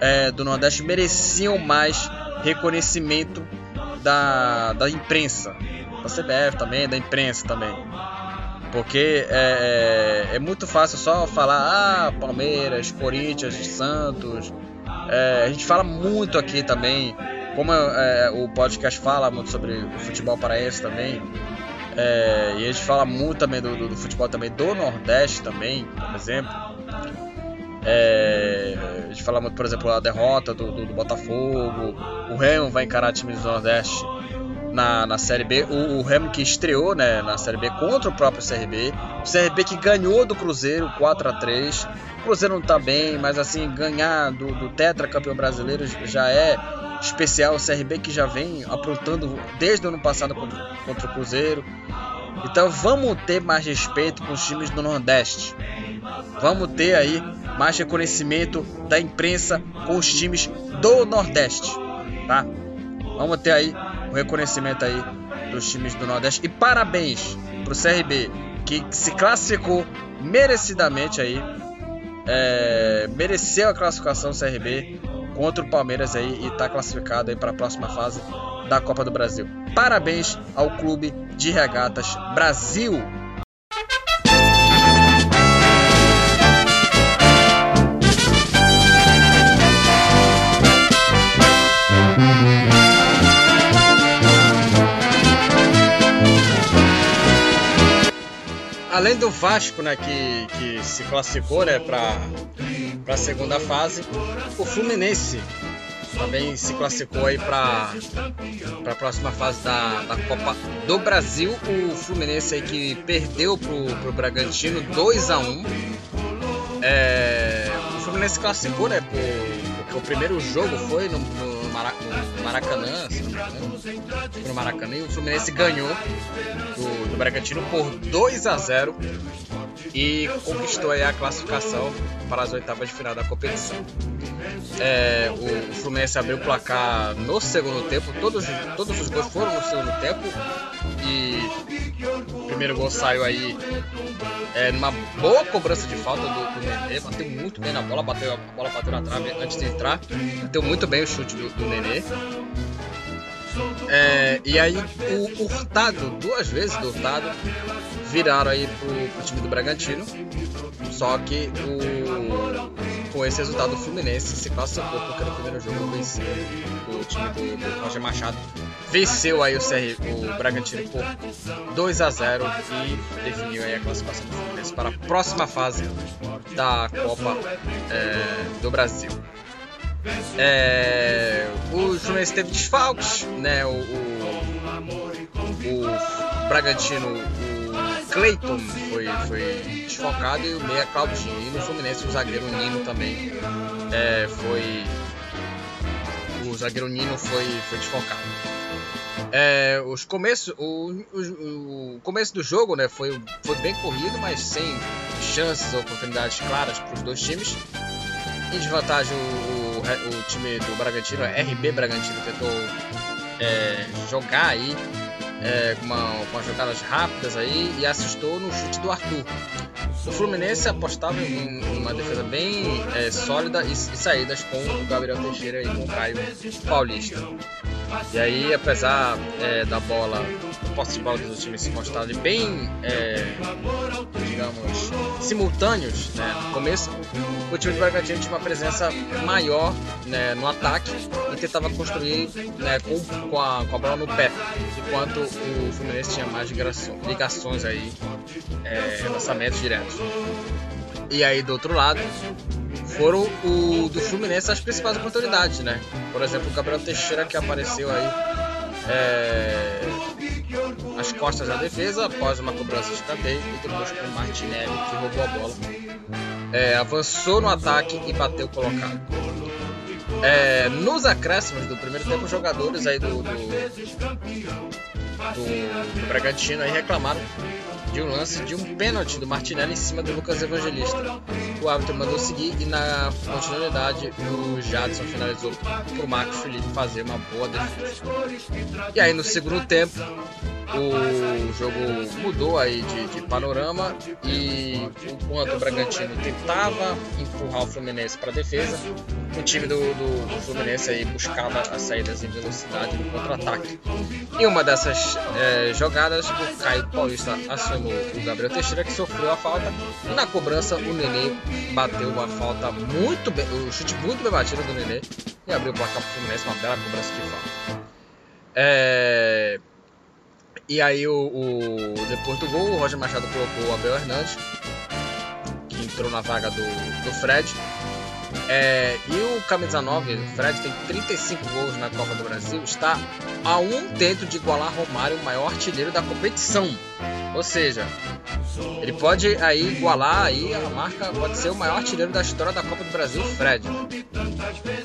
é, do Nordeste mereciam mais reconhecimento da, da imprensa. da CBF também, da imprensa também. Porque é, é, é, muito fácil só falar, ah, Palmeiras, Corinthians, Santos. É, a gente fala muito aqui também, como é, o podcast fala muito sobre o futebol paraense também. É, e a gente fala muito também do, do, do, futebol também do Nordeste também, por exemplo. É, a gente fala muito, por exemplo, a derrota do, do, Botafogo. O Remo vai encarar times do Nordeste na, na Série B. O, o Remo que estreou né, na Série B contra o próprio CRB. O CRB que ganhou do Cruzeiro 4 a 3 O Cruzeiro não está bem, mas assim, ganhar do, do Tetra campeão brasileiro já é especial. O CRB que já vem aprontando desde o ano passado contra, contra o Cruzeiro. Então vamos ter mais respeito com os times do Nordeste. Vamos ter aí mais reconhecimento da imprensa com os times do Nordeste, tá? Vamos ter aí o reconhecimento aí dos times do Nordeste. E parabéns pro CRB, que se classificou merecidamente aí. É, mereceu a classificação CRB contra o Palmeiras aí e está classificado aí para a próxima fase da Copa do Brasil. Parabéns ao Clube de Regatas Brasil além do Vasco, né, que, que se classificou, né, para a segunda fase, o Fluminense também se classificou aí para a próxima fase da, da Copa do Brasil. O Fluminense aí que perdeu pro, pro Bragantino 2 a 1 é, O Fluminense classificou, né, porque o primeiro jogo foi no, no no Maracanã, no Maracanã, e o Fluminense ganhou do, do Bragantino por 2 a 0 e conquistou a classificação para as oitavas de final da competição. É, o Fluminense abriu o placar no segundo tempo, todos, todos os gols foram no segundo tempo e o primeiro gol saiu aí é, numa boa cobrança de falta do, do Nenê, bateu muito bem na bola, bateu, a bola bateu na trave antes de entrar, bateu muito bem o chute do, do Nenê. É, e aí o Hurtado, duas vezes do Hurtado, viraram aí pro, pro time do Bragantino. Só que o, com esse resultado o Fluminense se classificou porque no primeiro jogo venceu o time do, do Roger Machado. Venceu aí o, CR, o Bragantino por 2 a 0 e definiu aí a classificação do Fluminense para a próxima fase da Copa é, do Brasil. É, o Fluminense teve desfalques, né? O, o, o Bragantino, Cleiton foi, foi desfocado e o meia Claudinho. E no Fluminense o zagueiro Nino também é, foi. O zagueiro Nino foi, foi desfocado. É, os começos, o, o, o, começo do jogo né, foi, foi bem corrido, mas sem chances ou oportunidades claras para os dois times. Em desvantagem, o, o, o time do Bragantino, RB Bragantino, tentou é, jogar aí é, com, uma, com jogadas rápidas aí e assustou no chute do Arthur. O Fluminense apostava em uma defesa bem é, sólida e, e, saídas com o Gabriel Teixeira e com o Caio Paulista. E aí, apesar é, da bola, posse de bola dos times se mostrarem bem, é, digamos, simultâneos né, no começo, o time do Bragantino tinha uma presença maior né, no ataque e tentava construir né, com, com, a, com a bola no pé, enquanto o Fluminense tinha mais ligações aí, é, lançamentos diretos. E aí, do outro lado, foram o do Fluminense as principais oportunidades, né? Por exemplo, o Gabriel Teixeira que apareceu aí é, às costas da defesa após uma cobrança de escanteio e depois com o Martinelli que roubou a bola. É, avançou no ataque e bateu colocado. É, nos acréscimos do primeiro tempo, os jogadores aí do, do, do, Bragantino aí reclamaram de um lance de um pênalti do Martinelli em cima do Lucas Evangelista. O árbitro mandou seguir e na continuidade o Jadson finalizou para o Marcos Felipe fazer uma boa defesa. E aí no segundo tempo o jogo mudou aí de, de panorama e enquanto o Bragantino tentava empurrar o Fluminense para a defesa, o time do, do, do, Fluminense aí buscava as saídas em velocidade no contra-ataque. Em uma dessas é, jogadas, o Caio Paulista acionou o Gabriel Teixeira que sofreu a falta e na cobrança o Nenê bateu uma falta muito bem, o chute muito bem batido do Nenê e abriu o placar para o Fluminense, uma bela cobrança de falta. É, e aí, o, o, depois do gol, o Roger Machado colocou o Abel Hernandes, que entrou na vaga do, do Fred. É, e o camisa 9, o Fred, tem 35 gols na Copa do Brasil, está a um dentro de igualar Romário, o maior artilheiro da competição. Ou seja, ele pode aí igualar aí a marca, pode ser o maior artilheiro da história da Copa do Brasil, Fred.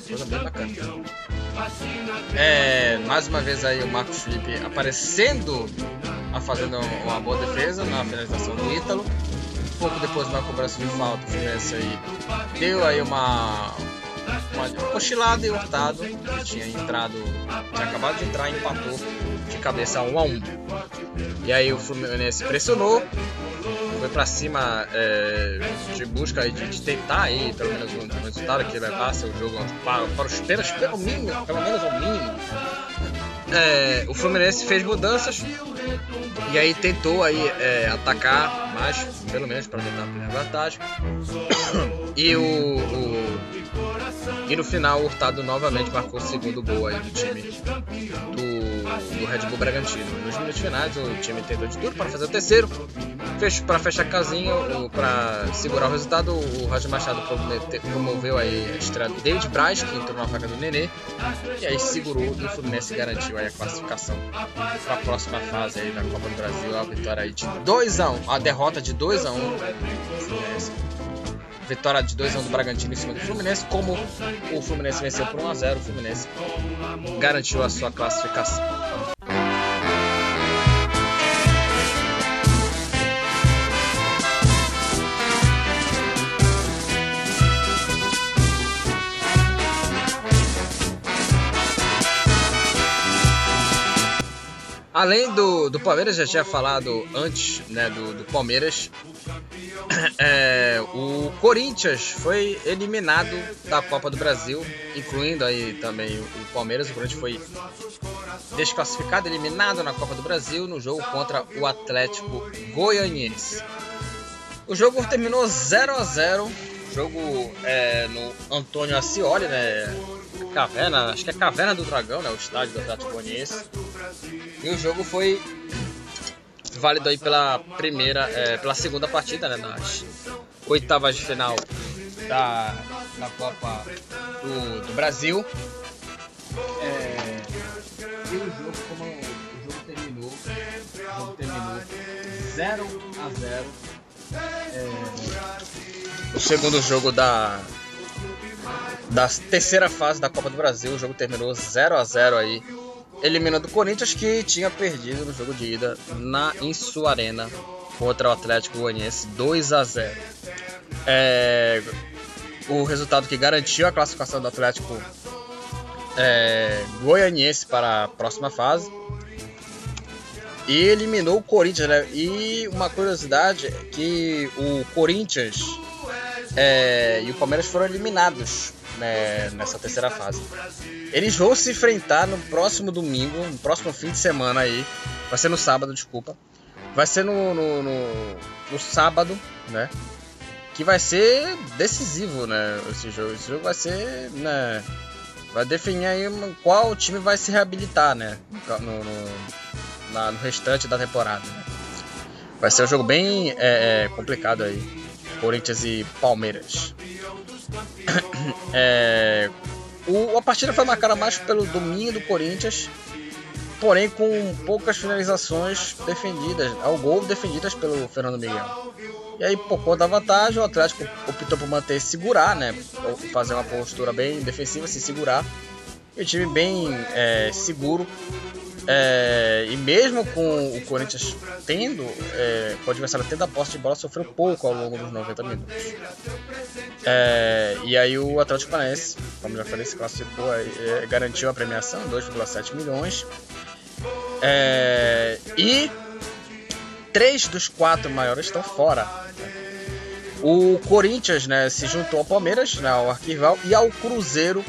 Coisa bem bacana. É, mais uma vez aí o Marcos Felipe aparecendo fazendo uma boa defesa na finalização do Ítalo. Um pouco depois de uma cobrança de falta, o Fluminense aí deu aí uma, uma cochilada e Hurtado, que tinha entrado, tinha acabado de entrar e empatou de cabeça 1 a 1 E aí o Fluminense pressionou, foi para cima é, de busca de, de, tentar aí, pelo menos um, um resultado que levasse o jogo para, para os pênaltis, pelo, mínimo, pelo menos ao mínimo. É, o Fluminense fez mudanças e aí tentou aí é, atacar mais, pelo menos para tentar a primeira vantagem. (coughs) E o, o, e no final o Hurtado novamente marcou o segundo gol aí do time do, do Red Bull Bragantino. Nos minutos finais o time tentou de tudo para fazer o terceiro, para fechar a casinha, para segurar o resultado, o Roger Machado promoveu aí a estreia do David Braz, que entrou na vaga do Nenê, e aí segurou e o Fluminense garantiu aí a classificação para a próxima fase aí da Copa do Brasil, a vitória aí de 2 a 1 a derrota de 2 a 1 Fluminense vitória de 2 a 1 do Bragantino em cima do Fluminense. Como o Fluminense venceu por 1 a 0, o Fluminense garantiu a sua classificação. Além do, do Palmeiras, já tinha falado antes né, do, do Palmeiras, é, o Corinthians foi eliminado da Copa do Brasil, incluindo aí também o Palmeiras. O Corinthians foi desclassificado, eliminado na Copa do Brasil no jogo contra o Atlético Goianiense. O jogo terminou 0 a 0 jogo é, no Antônio Ascioli, né? Caverna, acho que é Caverna do Dragão, né? O estádio do Atlético Goianiense. E o jogo foi válido aí pela primeira, é, pela segunda partida, né? Nas oitavas de final da, da Copa do, do Brasil. É, e o jogo, como o jogo terminou, o jogo terminou 0 a 0 é, o segundo jogo da da terceira fase da Copa do Brasil. O jogo terminou 0 a 0 aí, eliminando o Corinthians que tinha perdido no jogo de ida na em sua arena contra o Atlético Goianiense 2 a 0. É, o resultado que garantiu a classificação do Atlético é, Goianiense para a próxima fase e eliminou o Corinthians. Né? E uma curiosidade é que o Corinthians é, e o Palmeiras foram eliminados né, nessa terceira fase. Eles vão se enfrentar no próximo domingo, no próximo fim de semana aí. Vai ser no sábado, desculpa. Vai ser no, no, no, no sábado, né? Que vai ser decisivo, né? Esse jogo. Esse jogo vai ser, né? Vai definir aí qual time vai se reabilitar, né? No, no, na, no restante da temporada. Né? Vai ser um jogo bem é, é complicado aí. Corinthians e Palmeiras. (coughs) É, o, a partida foi marcada mais pelo domínio do Corinthians, porém com poucas finalizações defendidas, ao gol defendidas pelo Fernando Miguel. E aí, por conta da vantagem, o Atlético optou por manter segurar, né? Fazer uma postura bem defensiva, se segurar. E o time bem é, seguro é, e mesmo com o Corinthians tendo, é, o adversário tendo a posse de bola, sofreu pouco ao longo dos 90 minutos. É, e aí o Atlético Paranaense, como já falei, se classificou, é, garantiu a premiação, 2,7 milhões. É, e três dos quatro maiores estão fora. O Corinthians né, se juntou ao Palmeiras, né, ao arquival, e ao Cruzeiro,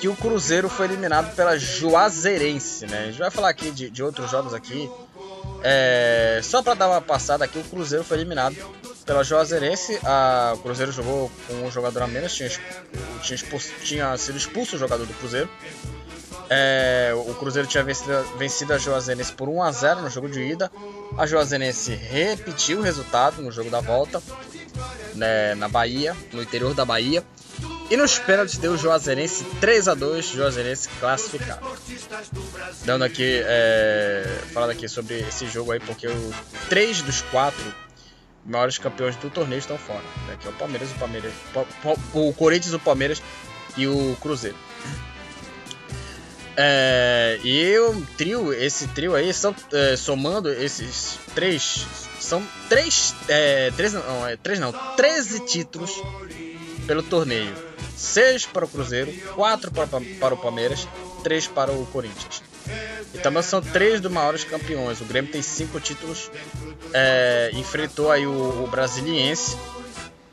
que o Cruzeiro foi eliminado pela Juazeirense. Né? A gente vai falar aqui de, de outros jogos aqui. É, só para dar uma passada aqui, o Cruzeiro foi eliminado pela Juazeirense. A, o Cruzeiro jogou com um jogador a menos, tinha, tinha, expulso, tinha sido expulso o jogador do Cruzeiro. É, o Cruzeiro tinha vencido, vencido a Juazeirense por 1 a 0 no jogo de ida. A Juazeirense repetiu o resultado no jogo da volta né, na Bahia, no interior da Bahia. E nos pênaltis deu o Juazeirense 3 a 2 Juazeirense classificado. Dando aqui, é, falando aqui sobre esse jogo aí, porque três dos quatro maiores campeões do torneio estão fora. Né, que é o Palmeiras, o Palmeiras, o Corinthians, o Palmeiras e o Cruzeiro. É, e o trio, esse trio aí, são, é, somando esses três, são três, é, três, não, é, três não, 13 títulos pelo torneio. Seis para o Cruzeiro, quatro para, para o Palmeiras, três para o Corinthians. E também são três dos maiores campeões. O Grêmio tem cinco títulos, é, enfrentou aí o, o Brasiliense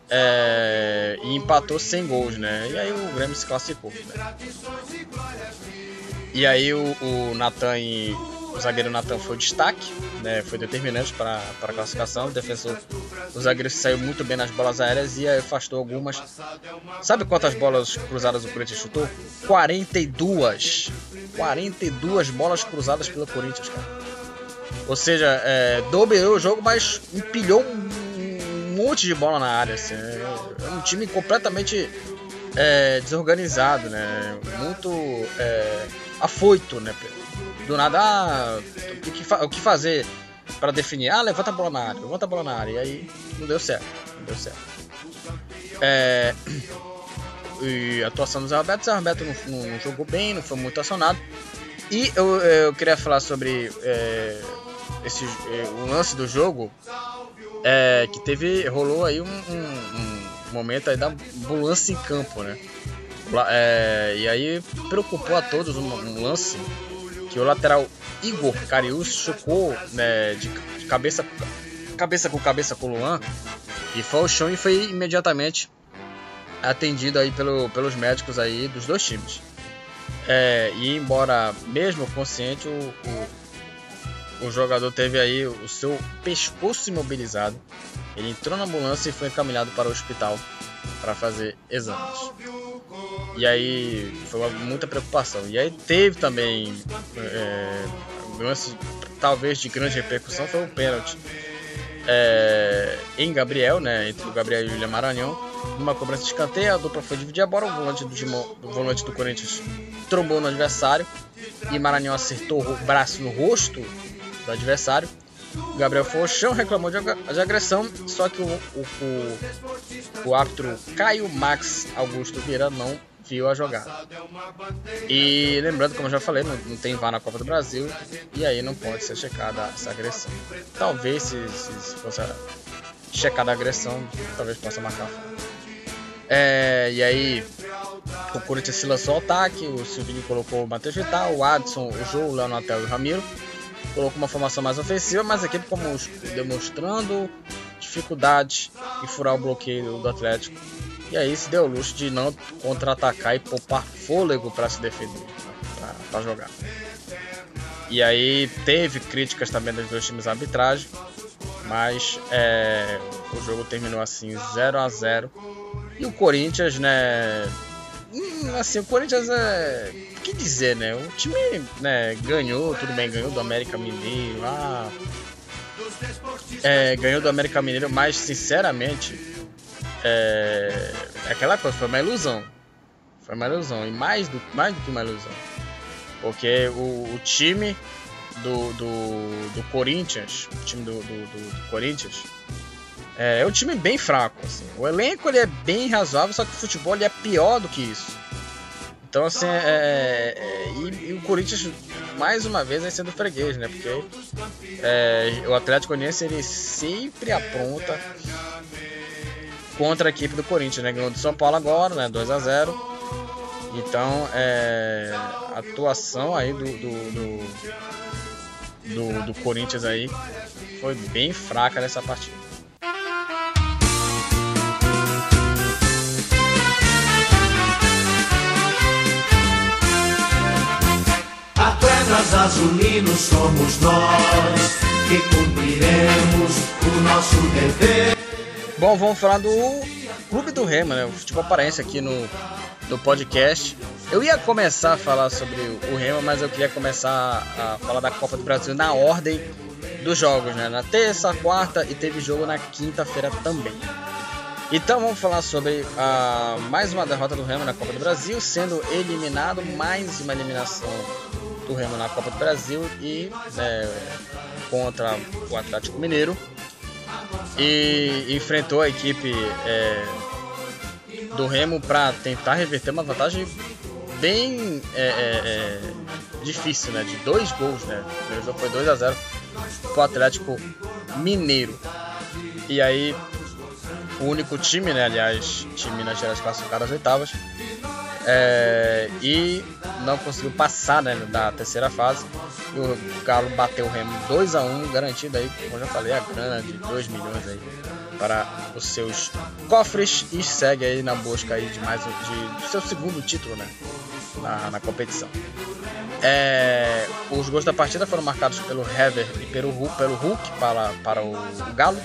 é, e empatou sem gols, né? E aí o Grêmio se classificou. Né? E aí o, o Natan o zagueiro Natan foi o destaque, né? Foi determinante para a classificação. O defensor, o zagueiro saiu muito bem nas bolas aéreas e afastou algumas. Sabe quantas bolas cruzadas o Corinthians chutou? 42. 42 bolas cruzadas pelo Corinthians, cara. Ou seja, é, o jogo, mas empilhou um, um monte de bola na área. Assim, é um time completamente é, desorganizado, né? Muito é, afoito, né? Do nada, ah, o, que, o que fazer para definir? Ah, levanta a bola na área, levanta a bola na área. E aí não deu certo, não deu certo. É, (clears throat) e a atuação do Zé Roberto, o Zé Roberto não, não, jogou bem, não foi muito acionado. E eu, eu queria falar sobre é, esse, é, o lance do jogo, é, que teve, rolou aí um, um, um momento aí da ambulância em campo, né? É, e aí preocupou a todos um, um, lance que o lateral Igor Carius chocou né, de, cabeça, cabeça com cabeça com o Luan e foi ao chão e foi imediatamente atendido aí pelo, pelos médicos aí dos dois times. É, e embora mesmo consciente, o, o, o, jogador teve aí o seu pescoço imobilizado. Ele entrou na ambulância e foi encaminhado para o hospital para fazer exames. E aí foi muita preocupação. E aí teve também é, lance talvez de grande repercussão foi o pênalti é, em Gabriel, né, entre o Gabriel e o William Maranhão. Numa cobrança de escanteio, a dupla foi dividir a bola, o volante do, do volante do Corinthians trombou no adversário e Maranhão acertou o braço no rosto do adversário. Gabriel foi ao chão, reclamou de, de agressão, só que o, o, o, o árbitro Caio Max Augusto Vieira não viu a jogada. E lembrando, como eu já falei, não, não tem VAR na Copa do Brasil e aí não pode ser checada essa agressão. Talvez se, se, se fosse checada a agressão, talvez possa marcar. É, e aí o Corinthians se lançou ao ataque, o Silvinho colocou o Matheus Vital, o Adson, o João, o Leonatel e o Ramiro. Colocou uma formação mais ofensiva, mas a equipe como demonstrando dificuldade em furar o bloqueio do Atlético e aí se deu o luxo de não contra-atacar e poupar fôlego para se defender, para jogar. E aí teve críticas também dos dois times arbitragem, mas é, o jogo terminou assim 0 a 0 E o Corinthians, né? Hum, assim, o Corinthians é. Que dizer, né? O time né, ganhou, tudo bem, ganhou do América Mineiro. Ah, é, ganhou do América Mineiro, mas sinceramente é aquela coisa, foi uma ilusão. Foi uma ilusão. E mais do, mais do que uma ilusão. Porque o, o time do, do, do, Corinthians, o time do, do, do Corinthians, é, é, um time bem fraco. Assim. O elenco ele é bem razoável, só que o futebol ele é pior do que isso. Então, assim, é, é, é e, e, o Corinthians, mais uma vez, é sendo freguês, né? Porque é, o Atlético Goianiense ele sempre apronta contra a equipe do Corinthians, né? Ganhou do São Paulo agora, né? 2 a 0 Então, é, a atuação aí do, do, do, do, do Corinthians aí foi bem fraca nessa partida. Atletas azulinos somos nós que cumpriremos o nosso dever. Bom, vamos falar do Clube do Remo, né? O futebol paraense aqui no, no podcast. Eu ia começar a falar sobre o Remo, mas eu queria começar a falar da Copa do Brasil na ordem dos jogos, né? Na terça, quarta e teve jogo na quinta-feira também. Então vamos falar sobre a, mais uma derrota do Remo na Copa do Brasil, sendo eliminado mais uma eliminação do Remo na Copa do Brasil e né, contra o Atlético Mineiro e enfrentou a equipe é, do Remo para tentar reverter uma vantagem bem é, é, é, difícil, né? De dois gols, né? O primeiro jogo foi 2 a 0 para o Atlético Mineiro. E aí, o único time, né? Aliás, time Minas Gerais classificado às oitavas. É, e não conseguiu passar né, da terceira fase. O Galo bateu o Remo 2 a 1 garantindo aí, como já falei, a grana de 2 milhões aí para os seus cofres e segue aí na busca aí de mais de, de seu segundo título né, na, na competição. É, os gols da partida foram marcados pelo Hever e pelo, pelo Hulk para, para o, Galo.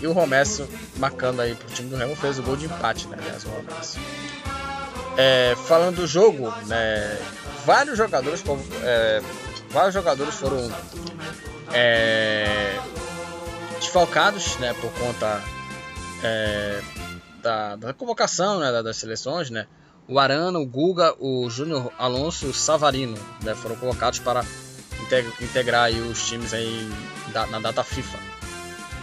E o Romércio, marcando aí para o time do Remo, fez o gol de empate, né? Aliás, o. É, falando do jogo, né, vários jogadores, é, vários jogadores foram é, desfalcados, né, por conta é, da, da, convocação, né, das seleções, né. O Arana, o Guga, o Júnior Alonso, o Savarino, né, foram colocados para integrar os times aí da, na data FIFA.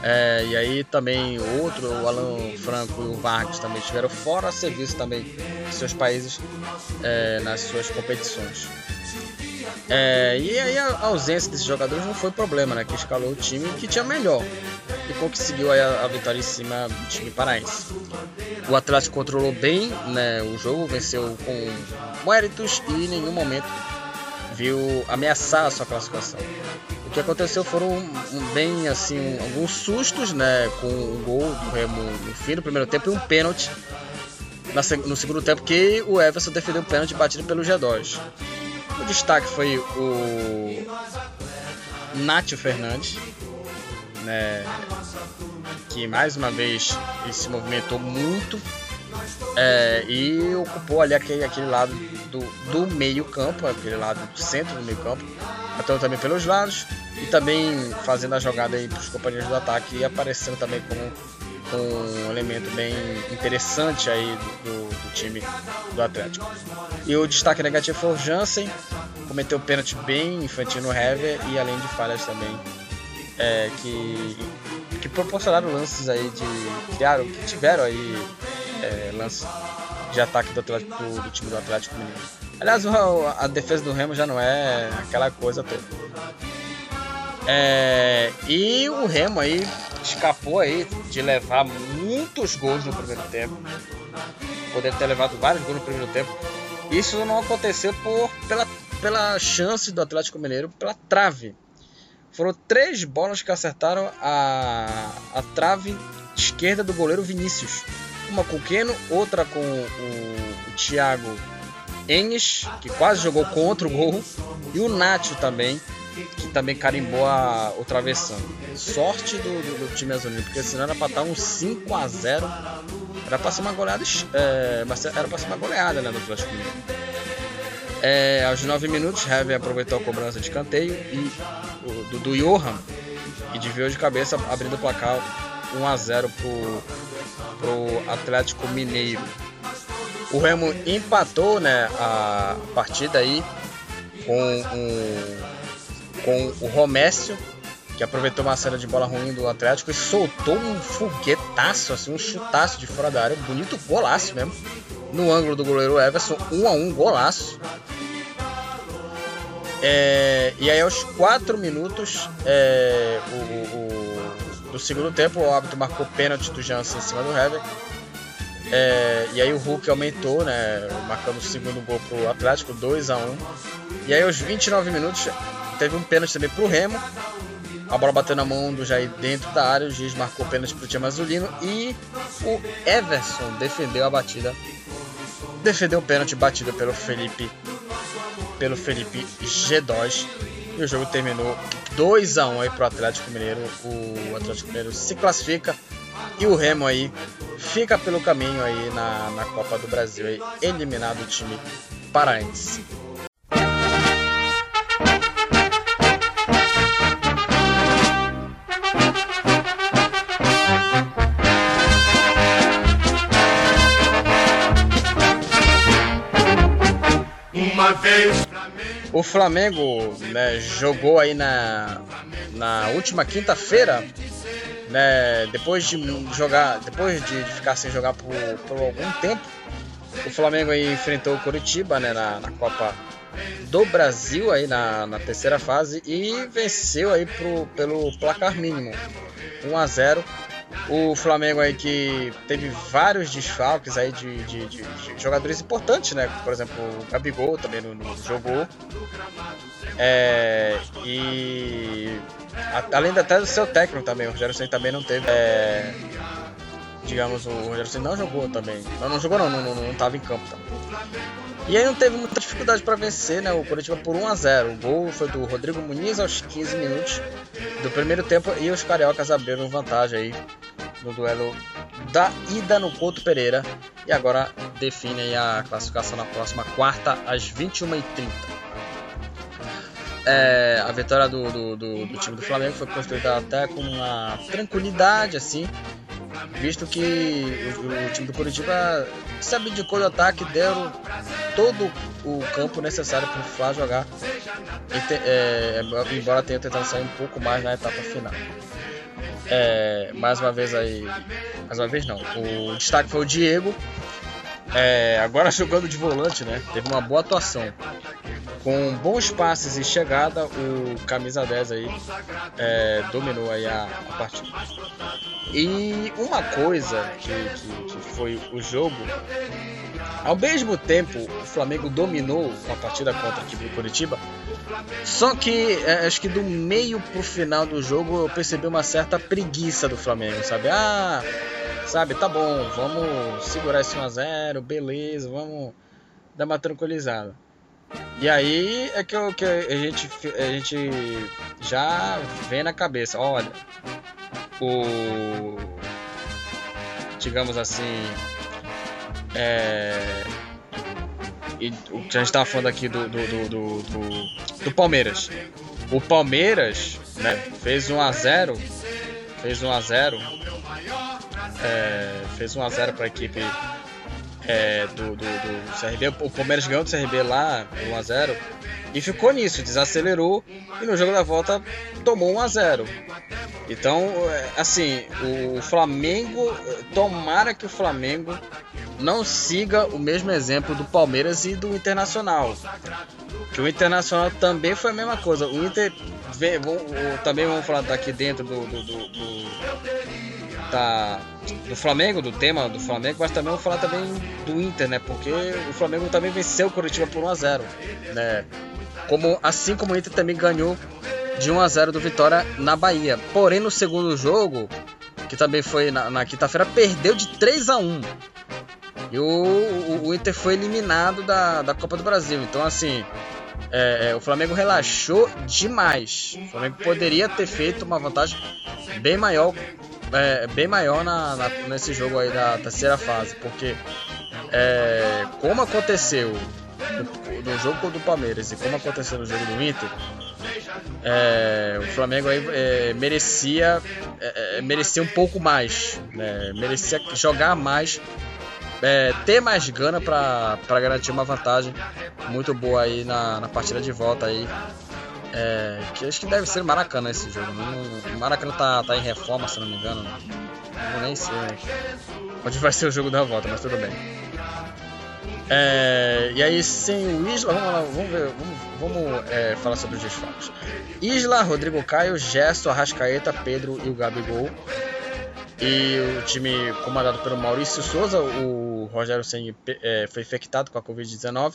É, e aí também outro, o Alan Franco e o Vargas também estiveram fora serviço também de seus países é, nas suas competições. É, e aí a ausência desses jogadores não foi problema, né? Que escalou o time que tinha melhor e conseguiu a, a, vitória em cima do time paraense. O Atlético controlou bem né, o jogo, venceu com méritos e em nenhum momento viu ameaçar a sua classificação. O que aconteceu foram bem assim alguns sustos, né, com o gol do Remo no fim do primeiro tempo e um pênalti no segundo tempo que o Everson defendeu o pênalti batido pelo G2. O destaque foi o Nátio Fernandes, né, que mais uma vez se movimentou muito é, e ocupou ali aquele, aquele lado do, do meio campo, aquele lado do centro do meio campo, atuando também pelos lados e também fazendo a jogada aí para os companheiros do ataque e aparecendo também como um elemento bem interessante aí do, do, time do Atlético. E o destaque negativo foi o Jansen, cometeu pênalti bem infantil no Hever e além de falhas também é, que, que proporcionaram lances aí de criaram, que tiveram aí é, lances de ataque do, Atlético, do, do, time do Atlético Mineiro. Aliás, a, a defesa do Remo já não é aquela coisa toda. É, e o Remo aí escapou aí de levar muitos gols no primeiro tempo. Poderia ter levado vários gols no primeiro tempo. Isso não aconteceu por, pela, pela chance do Atlético Mineiro pela trave. Foram três bolas que acertaram a, a trave esquerda do goleiro Vinícius. Uma com o Keno, outra com o, Thiago Enes, que quase jogou contra o gol, e o Nacho também, que também carimbou a, o travessão. Sorte do, do, do time azulino, porque senão era para estar um 5 a 0 Era para ser uma goleada, é, era para ser uma goleada né, do Atlético. É, aos 9 minutos, Heavy aproveitou a cobrança de canteio e do, do Johan e desviou de cabeça, abrindo o placar 1 a 0 pro, pro Atlético Mineiro. O Remo empatou né, a partida aí com um com o Romécio, que aproveitou uma cena de bola ruim do Atlético e soltou um foguetaço, assim, um chutaço de fora da área, bonito golaço mesmo, no ângulo do goleiro Everson, um a um, golaço. É, e aí aos 4 minutos é, o, o, do segundo tempo, o árbitro marcou pênalti do Jansen em cima do Hever. É, e aí o Hulk aumentou, né, marcando o segundo gol pro Atlético, 2 a 1 E aí aos 29 minutos teve um pênalti também pro Remo. A bola bateu na mão do Jair dentro da área, o juiz marcou pênalti pro time azulino e o Everson defendeu a batida. Defendeu o pênalti batido pelo Felipe pelo Felipe G2 e o jogo terminou 2 a 1 aí pro Atlético Mineiro. O Atlético Mineiro se classifica e o Remo aí fica pelo caminho aí na, na Copa do Brasil aí, eliminado o time paraense. Uma vez O Flamengo né, jogou aí na, na última quinta-feira, né, depois de jogar, depois de, ficar sem jogar por, por algum tempo, o Flamengo aí enfrentou o Curitiba né, na, na Copa do Brasil aí na, na terceira fase e venceu aí pro, pelo placar mínimo, 1 a 0 o Flamengo aí que teve vários desfalques aí de, de, de- de jogadores importantes, né? Por exemplo, o Gabigol também não, não jogou. É, e a- além até do seu técnico também, o Rogério também não teve. é, digamos, o Rogério não jogou também. Não, não jogou não, não, não, não em campo também. E aí não teve muita dificuldade para vencer, né? O Curitiba por 1 a 0. O gol foi do Rodrigo Muniz aos 15 minutos do primeiro tempo e os cariocas abriram vantagem aí no duelo da ida no Couto Pereira e agora define aí a classificação na próxima quarta às 21h30. É, a vitória do, do, do- do time do Flamengo foi construída até com uma tranquilidade assim, visto que o, o time do Curitiba se abdicou do ataque, deram todo o campo necessário para o Fla jogar, te- é, embora tenha tentado sair um pouco mais na etapa final. É, mais uma vez aí, mais uma vez não, o destaque foi o Diego, é, agora (laughs) jogando de volante, né? Teve uma boa atuação. Com bons passes e chegada, o camisa 10 aí é, dominou aí a, a partida. E uma coisa que, que, que foi o jogo, ao mesmo tempo o Flamengo dominou a partida contra do Curitiba, só que é, acho que do meio pro final do jogo eu percebi uma certa preguiça do Flamengo, sabe? Ah, sabe, tá bom, vamos segurar esse 1x0, beleza, vamos dar uma tranquilizada. E aí é que, eu- que a, gente, a gente já vem na cabeça, olha, o. Digamos assim. É. E o que a gente tava falando aqui do, do, do, do, do- Palmeiras. O Palmeiras né, fez 1x0. Fez 1x0. É, fez 1x0 para a equipe é, do, do, do CRB. O Palmeiras ganhou do CRB lá 1x0 e ficou nisso, desacelerou e no jogo da volta tomou 1x0. Então, é, assim, o Flamengo, tomara que o Flamengo não siga o mesmo exemplo do Palmeiras e do Internacional. Que o Internacional também foi a mesma coisa. O Inter, vem- também vamos falar daqui dentro do, do, do- do- da, do Flamengo, do tema do Flamengo, mas também vamos falar também do Inter, né? Porque o Flamengo também venceu o Curitiba por 1 a 0, né? Como, assim como o Inter também ganhou de 1 a 0 do Vitória na Bahia. Porém, no segundo jogo, que também foi na, na quinta-feira, perdeu de 3 a 1 E o, o, o Inter foi eliminado da, da Copa do Brasil. Então, assim, é, é, o Flamengo relaxou demais. O Flamengo poderia ter feito uma vantagem bem maior, é, bem maior na, na- nesse jogo aí da terceira fase, porque é, como aconteceu no, no jogo do Palmeiras e como aconteceu no jogo do Inter, é, o Flamengo aí é, merecia é, é, merecia um pouco mais, né? merecia jogar mais, é, ter mais gana para garantir uma vantagem muito boa aí na, na partida de volta aí. É, que acho que deve ser Maracanã esse jogo. Não, o Maracanã tá, tá em reforma, se não me engano. Não vou nem sei onde vai ser o jogo da volta, mas tudo bem. É, e aí, sem o Isla, vamos lá, vamos ver, vamos, vamos, é, falar sobre os desfalques. Isla, Rodrigo Caio, Gesto, Arrascaeta, Pedro e o Gabigol. E o time comandado pelo Maurício Souza, o Rogério Senni é, foi infectado com a Covid-19.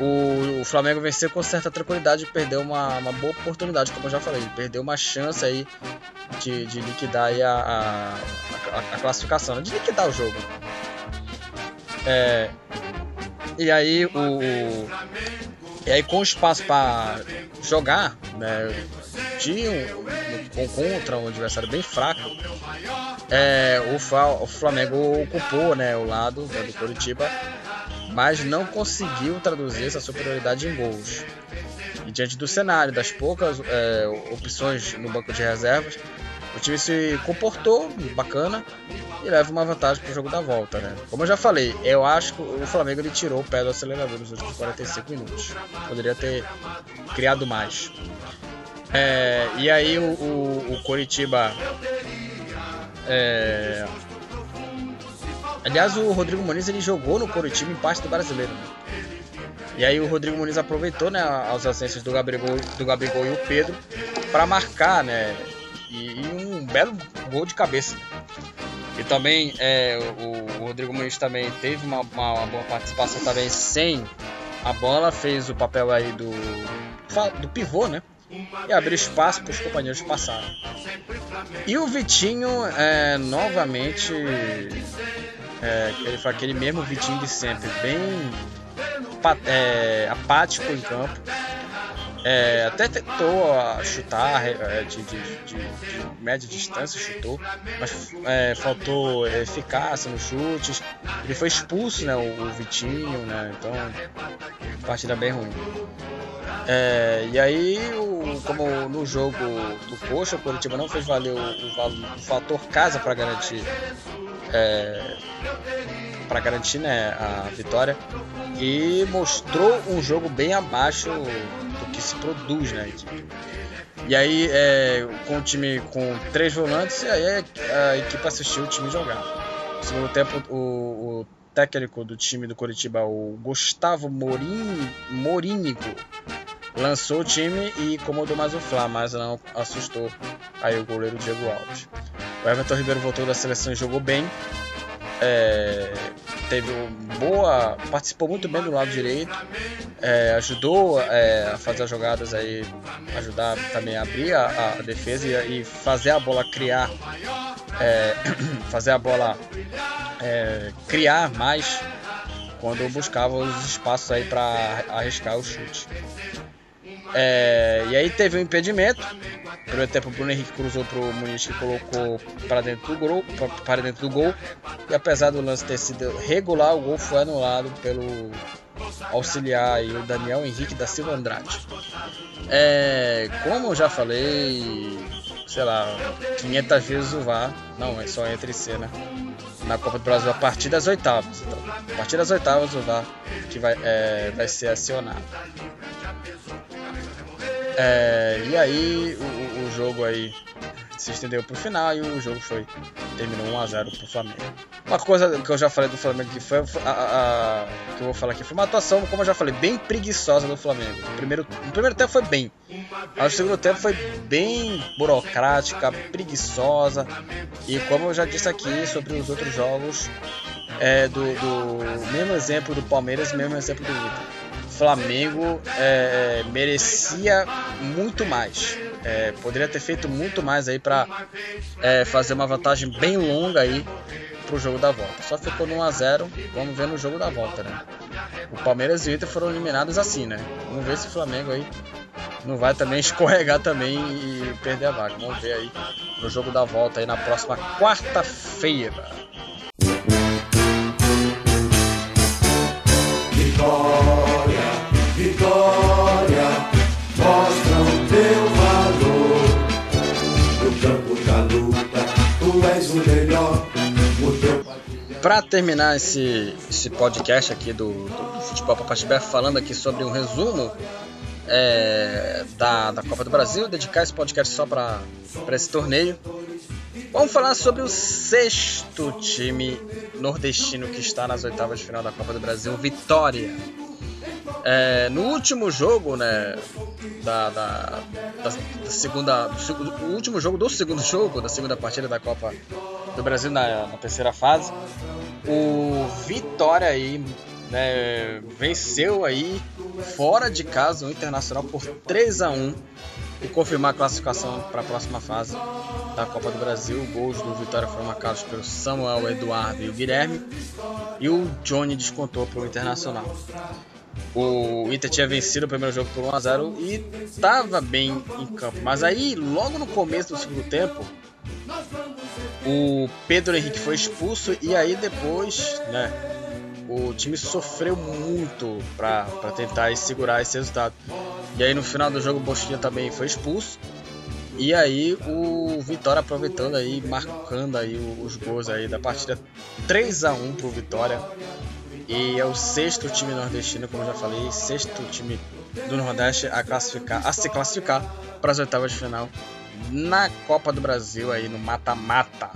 o, o, Flamengo venceu com certa tranquilidade e perdeu uma, uma boa oportunidade, como eu já falei. perdeu uma chance aí de, de liquidar aí a, a, a, classificação, né? de liquidar o jogo. É, e aí o, e aí com espaço para jogar, né, de um, um, contra um adversário bem fraco, é, o, o, Flamengo ocupou né, o lado né, do Curitiba, mas não conseguiu traduzir essa superioridade em gols. E diante do cenário, das poucas é, opções no banco de reservas, o time se comportou bacana e leva uma vantagem para o jogo da volta, né? Como eu já falei, eu acho que o Flamengo ele tirou o pé do acelerador nos últimos 45 minutos. Poderia ter criado mais. É, e aí o, o, o Coritiba. É... Aliás, o Rodrigo Muniz ele jogou no Coritiba em parte do brasileiro. Né? E aí o Rodrigo Muniz aproveitou né, as ausências do Gabigol, do Gabigol e o Pedro para marcar, né? E, e, belo gol de cabeça. E também é, o, o, Rodrigo Muniz também teve uma, uma, uma, boa participação também sem a bola, fez o papel aí do, do pivô, né? E abriu espaço para os companheiros passarem. E o Vitinho é, novamente é, ele foi aquele mesmo Vitinho de sempre, bem é, apático em campo. É, até tentou chutar é, de, de, de, de, média distância, chutou, mas é, faltou eficácia nos chutes. Ele foi expulso, né, o, o Vitinho, né, então partida bem ruim. É, e aí, o, como no jogo do Coxa, o Curitiba não fez valer o, o, o fator casa para garantir é, para garantir né, a vitória e mostrou um jogo bem abaixo do que se produz na né, equipe. E aí, é, com o time com três volantes, e aí a equipe assistiu o time jogar. No segundo tempo, o, o técnico do time do Curitiba, o Gustavo Morini, Morínigo, lançou o time e incomodou mais o Flá, mas não assustou aí o goleiro Diego Alves. O Everton Ribeiro voltou da seleção e jogou bem. É, teve boa, participou muito bem do lado direito, é, ajudou é, a fazer as jogadas aí, ajudar também a abrir a, a defesa e, e, fazer a bola criar, é, (clears throat) fazer a bola é, criar mais quando buscava os espaços aí para arriscar o chute. É, e aí teve um impedimento. Primeiro tempo o Bruno Henrique cruzou para o Muniz que colocou para dentro do gol, para dentro do gol. E apesar do lance ter sido regular, o gol foi anulado pelo auxiliar e o Daniel Henrique da Silva Andrade. É, como eu já falei, sei lá, 500 vezes o VAR, não, é só entre cena na Copa do Brasil a partir das oitavas. Então, a partir das oitavas o VAR que vai, é, vai ser acionado. É, e aí jogo aí se estendeu pro final e o jogo foi terminou 1 a 0 pro Flamengo. Uma coisa que eu já falei do Flamengo que foi a, a, a, que eu vou falar aqui foi uma atuação, como eu já falei, bem preguiçosa do Flamengo. No primeiro, no primeiro tempo foi bem, mas no segundo tempo foi bem burocrática, preguiçosa e como eu já disse aqui sobre os outros jogos é, do, do mesmo exemplo do Palmeiras, mesmo exemplo do Inter Flamengo é, merecia muito mais. É, poderia ter feito muito mais aí para é, fazer uma vantagem bem longa aí pro jogo da volta. Só ficou no 1 a 0. Vamos ver no jogo da volta, né? O Palmeiras e o Inter foram eliminados assim, né? Vamos ver se o Flamengo aí não vai também (laughs) escorregar também e perder a vaga. Vamos ver aí no jogo da volta aí na próxima quarta-feira. Vitória mostram teu valor. No campo da luta, tu és o melhor. Para terminar esse, esse podcast aqui do, do, Futebol Papachibé, falando aqui sobre um resumo é, da, da Copa do Brasil, dedicar esse podcast só para esse torneio. Vamos falar sobre o sexto time nordestino que está nas oitavas de final da Copa do Brasil, Vitória. É, no último jogo, né, da, da, da, da segunda, o último jogo do segundo jogo da segunda partida da Copa do Brasil na, na terceira fase, o Vitória aí né, venceu aí fora de casa o Internacional por 3 a 1 e confirmar a classificação para a próxima fase da Copa do Brasil. Gols do Vitória foram marcados pelo Samuel, Eduardo e o Guilherme. E o Johnny descontou para o Internacional. O Inter tinha vencido o primeiro jogo por 1x0 e estava bem em campo. Mas aí, logo no começo do segundo tempo, o Pedro Henrique foi expulso e aí depois, né, o time sofreu muito para tentar segurar esse resultado. E aí no final do jogo o Bosquinha também foi expulso. E aí o Vitória aproveitando aí, marcando aí os gols aí da partida 3 a 1 pro Vitória. E é o sexto time nordestino, como já falei, sexto time do Nordeste a classificar, a se classificar para as oitavas de final na Copa do Brasil aí no mata-mata.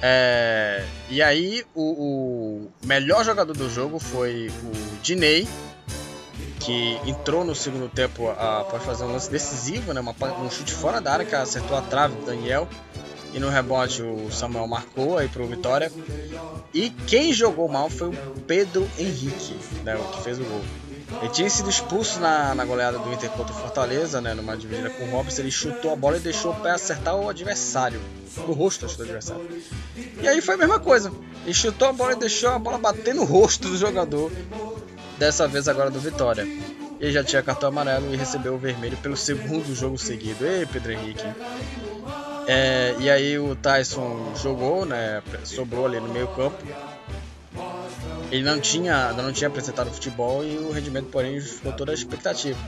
É, e aí o, o, melhor jogador do jogo foi o Dinei, que entrou no segundo tempo após fazer um lance decisivo, né, uma, um chute fora da área que acertou a trave do Daniel. E no rebote o Samuel marcou aí pro Vitória. E quem jogou mal foi o Pedro Henrique, né, o que fez o gol. Ele tinha sido expulso na, na goleada do Inter contra o Fortaleza, né, numa dividida com o Robson. Ele chutou a bola e deixou o pé acertar o adversário, no rosto do adversário. E aí foi a mesma coisa. Ele chutou a bola e deixou a bola bater no rosto do jogador. Dessa vez agora do Vitória. Ele já tinha cartão amarelo e recebeu o vermelho pelo segundo jogo seguido. Ei, Pedro Henrique. É, e aí o Tyson jogou, né? Sobrou ali no meio campo ele não tinha, não tinha apresentado futebol e o rendimento, porém, ficou toda a expectativa.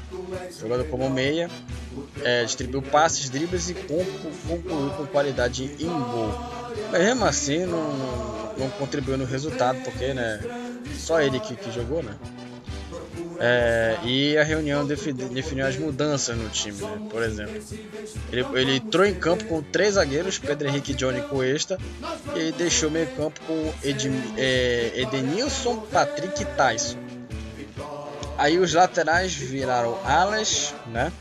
Jogando como meia, é, distribuiu passes, dribles e concluiu com qualidade em gol. Mas mesmo assim, não, não contribuiu no resultado, porque né, só ele que, que jogou, né? É, e a reunião definiu as mudanças no time, né? por exemplo. Ele, ele, entrou em campo com três zagueiros, Pedro Henrique, Johnny Cuesta, e deixou meio campo com é, Edenilson, Patrick e Tyson. Aí os laterais viraram Alas, né?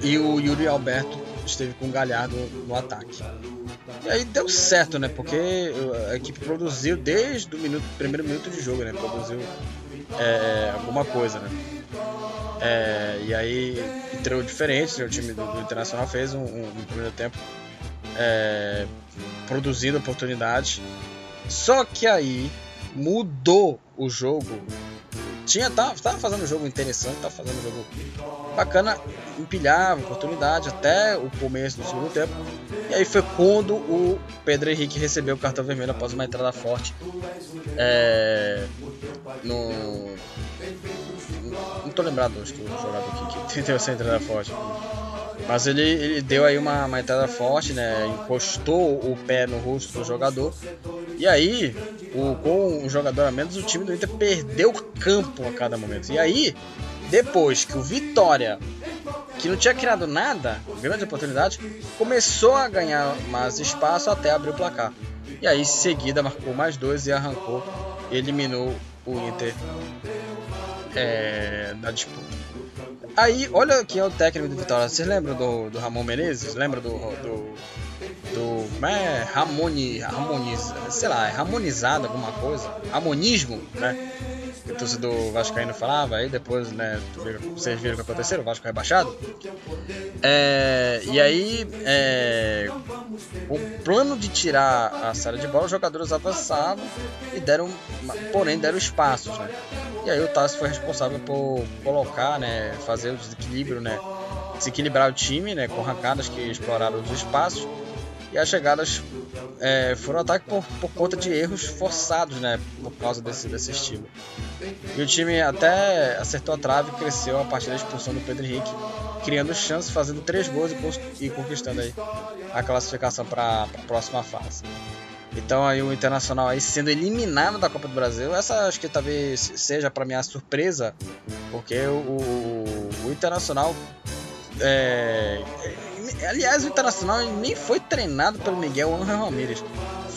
E o Yuri Alberto esteve com o Galhardo no ataque. E aí deu certo, né? Porque a equipe produziu desde o minuto, primeiro minuto de jogo, né? Produziu é, alguma coisa, né? É, e aí entrou diferente, né? o time do, do Internacional fez um, um, um primeiro tempo é, produzindo oportunidades. Só que aí mudou o jogo. Tinha, tava, tava fazendo um jogo interessante, tava fazendo um jogo bacana, empilhava oportunidade até o começo do segundo tempo. E aí foi quando o Pedro Henrique recebeu o cartão vermelho após uma entrada forte. É, no. Não tô lembrado acho que o jogador aqui que (laughs) deu essa entrada forte. Mas ele, ele deu aí uma, uma entrada forte, né? Encostou o pé no rosto do jogador. E aí, o, com um jogador a menos, o time do Inter perdeu campo a cada momento. E aí, depois que o Vitória, que não tinha criado nada, grande oportunidade, começou a ganhar mais espaço até abrir o placar. E aí, em seguida, marcou mais dois e arrancou, eliminou o Inter é, na disputa. Aí, olha quem é o técnico do Vitória. Vocês lembram do, do Ramon Menezes? Lembra do. do, do é, Ramoni, harmoniza, sei lá, é harmonizado alguma coisa? Harmonismo, né? O torcedor Vascaíno falava, aí depois, né, vocês viram o que aconteceu, o Vasco rebaixado. É, e aí, é, o plano de tirar a série de bola, os jogadores avançavam e deram, porém, deram espaços, né? E aí o Tassi foi responsável por colocar, né, fazer o desequilíbrio, né, desequilibrar o time, né, com arrancadas que exploraram os espaços e as chegadas é, foram ataque por, por conta de erros forçados, né, por causa desse, desse estilo. E o time até acertou a trave e cresceu a partir da expulsão do Pedro Henrique, criando chances, fazendo três gols e, conquistando aí a classificação para a próxima fase. Então aí o Internacional aí sendo eliminado da Copa do Brasil, essa acho que talvez seja para mim a surpresa, porque o, o, o Internacional é, aliás o Internacional nem foi treinado pelo Miguel Angel Ramirez,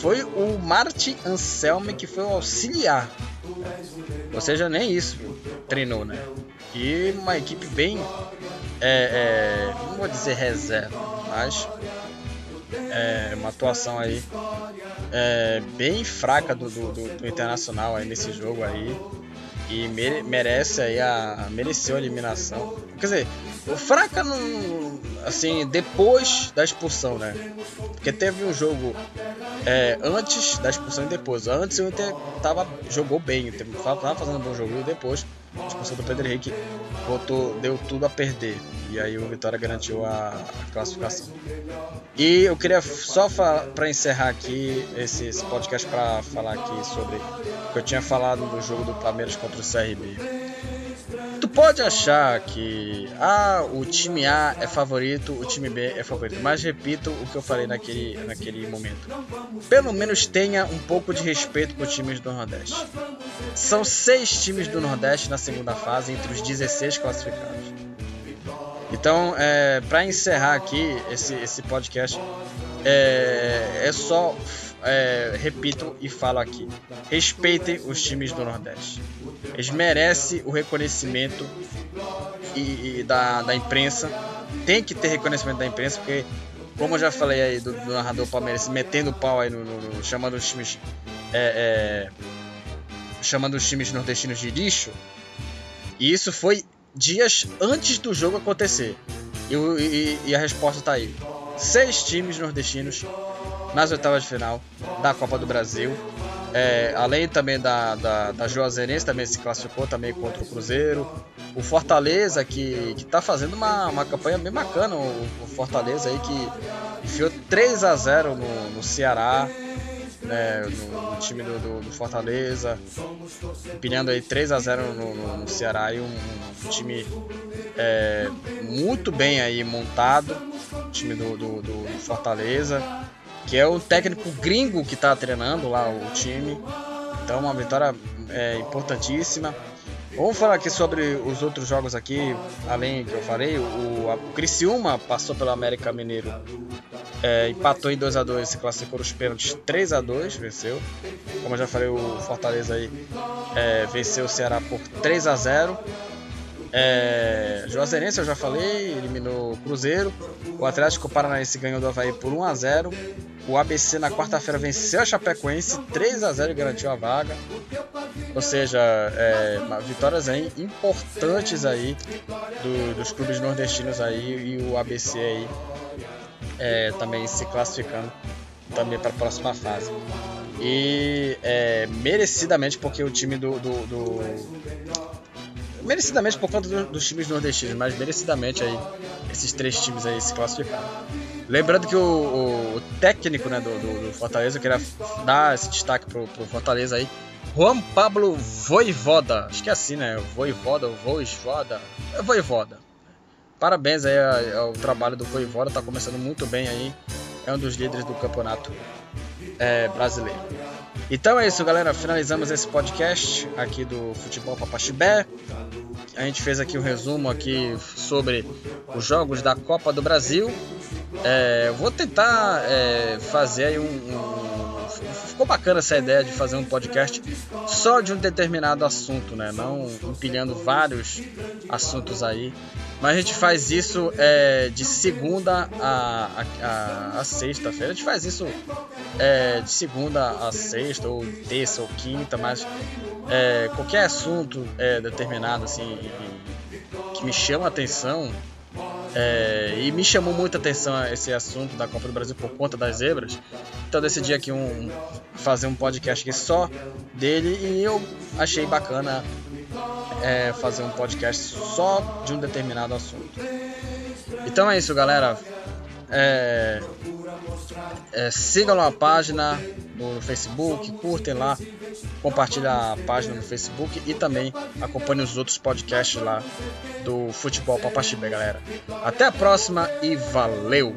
foi o Martin Anselme que foi o auxiliar, ou seja nem isso treinou, né? E uma equipe bem, é, é, não vou dizer reserva, mas é, uma atuação aí é, bem fraca do, do, do, Internacional aí nesse jogo aí. e mere merece aí a mereceu a eliminação. Quer dizer, Fraca não assim depois da expulsão, né? Porque teve um jogo é, antes da expulsão e depois. Antes o Inter tava jogou bem, tava fazendo um bom jogo e depois a expulsão do Pedro Henrique voltou, deu tudo a perder. E aí o Vitória garantiu a, a classificação. E eu queria só para encerrar aqui esse, esse podcast para falar aqui sobre o que eu tinha falado do jogo do Palmeiras contra o CRB. Pode achar que ah, o time A é favorito, o time B é favorito, mas repito o que eu falei naquele, naquele momento. Pelo menos tenha um pouco de respeito por times do Nordeste. São seis times do Nordeste na segunda fase, entre os 16 classificados. Então, é, para encerrar aqui esse, esse podcast, é, é só é, repito e falo aqui: respeitem os times do Nordeste. Eles merecem o reconhecimento e, e da, da imprensa. Tem que ter reconhecimento da imprensa, porque, como eu já falei aí do, do narrador palmeirense, metendo pau aí no, no, no chamando os times. É, é, chamando os times nordestinos de lixo. E isso foi dias antes do jogo acontecer. E, e, e a resposta está aí. Seis times nordestinos nas oitavas de final da Copa do Brasil. É, além também da, da, da Juazeirense, também se classificou também contra o Cruzeiro. O Fortaleza, que, que tá fazendo uma, uma campanha bem bacana, o, o Fortaleza aí que enfiou 3 a 0 no, no Ceará né, no, no time do, do, do, Fortaleza, empilhando aí 3 a 0 no, no, no Ceará e um, um time é, muito bem aí montado, time do, do, do Fortaleza, que é o técnico gringo que está treinando lá o time. Então uma vitória é, importantíssima. Vamos falar aqui sobre os outros jogos aqui, além que eu falei, o, a, Criciúma passou pelo América Mineiro, é, empatou em 2 a 2 se classificou os pênaltis 3 a 2 venceu. Como eu já falei, o Fortaleza aí é, venceu o Ceará por 3 a 0 é, Juazeirense, eu já falei, eliminou o Cruzeiro. O Atlético Paranaense ganhou do Havaí por 1 a 0 O ABC na quarta-feira venceu a Chapecoense 3 a 0 e garantiu a vaga. Ou seja, é, vitórias aí importantes aí do, dos clubes nordestinos aí e o ABC aí é, também se classificando também para a próxima fase. E é, merecidamente porque o time do, do, do merecidamente por conta do, dos times nordestinos, mas merecidamente aí esses três times aí se classificaram. Lembrando que o, o, técnico né, do, do, do, Fortaleza, eu queria dar esse destaque pro, pro Fortaleza aí, Juan Pablo Voivoda, acho que é assim, né? Voivoda, Voivoda, é Voivoda. Parabéns aí ao, ao trabalho do Voivoda, tá começando muito bem aí, é um dos líderes do campeonato é, brasileiro. Então é isso, galera. Finalizamos esse podcast aqui do Futebol Papaxibé. A gente fez aqui um resumo aqui sobre os jogos da Copa do Brasil. É, vou tentar é, fazer aí um, um, Ficou bacana essa ideia de fazer um podcast só de um determinado assunto, né? Não empilhando vários assuntos aí. Mas a gente faz isso é, de segunda a, a, a, sexta-feira. A gente faz isso é, de segunda a sexta, ou terça ou quinta, mas é, qualquer assunto é, determinado assim que me chama a atenção. É, e me chamou muita atenção esse assunto da Copa do Brasil por conta das zebras. Então decidi aqui um, fazer um podcast aqui só dele e eu achei bacana é, fazer um podcast só de um determinado assunto. Então é isso, galera. É, é, sigam a página no Facebook, curtem lá, compartilhem a página no Facebook e também acompanhem os outros podcasts lá do Futebol Papaxibe, galera. Até a próxima e valeu!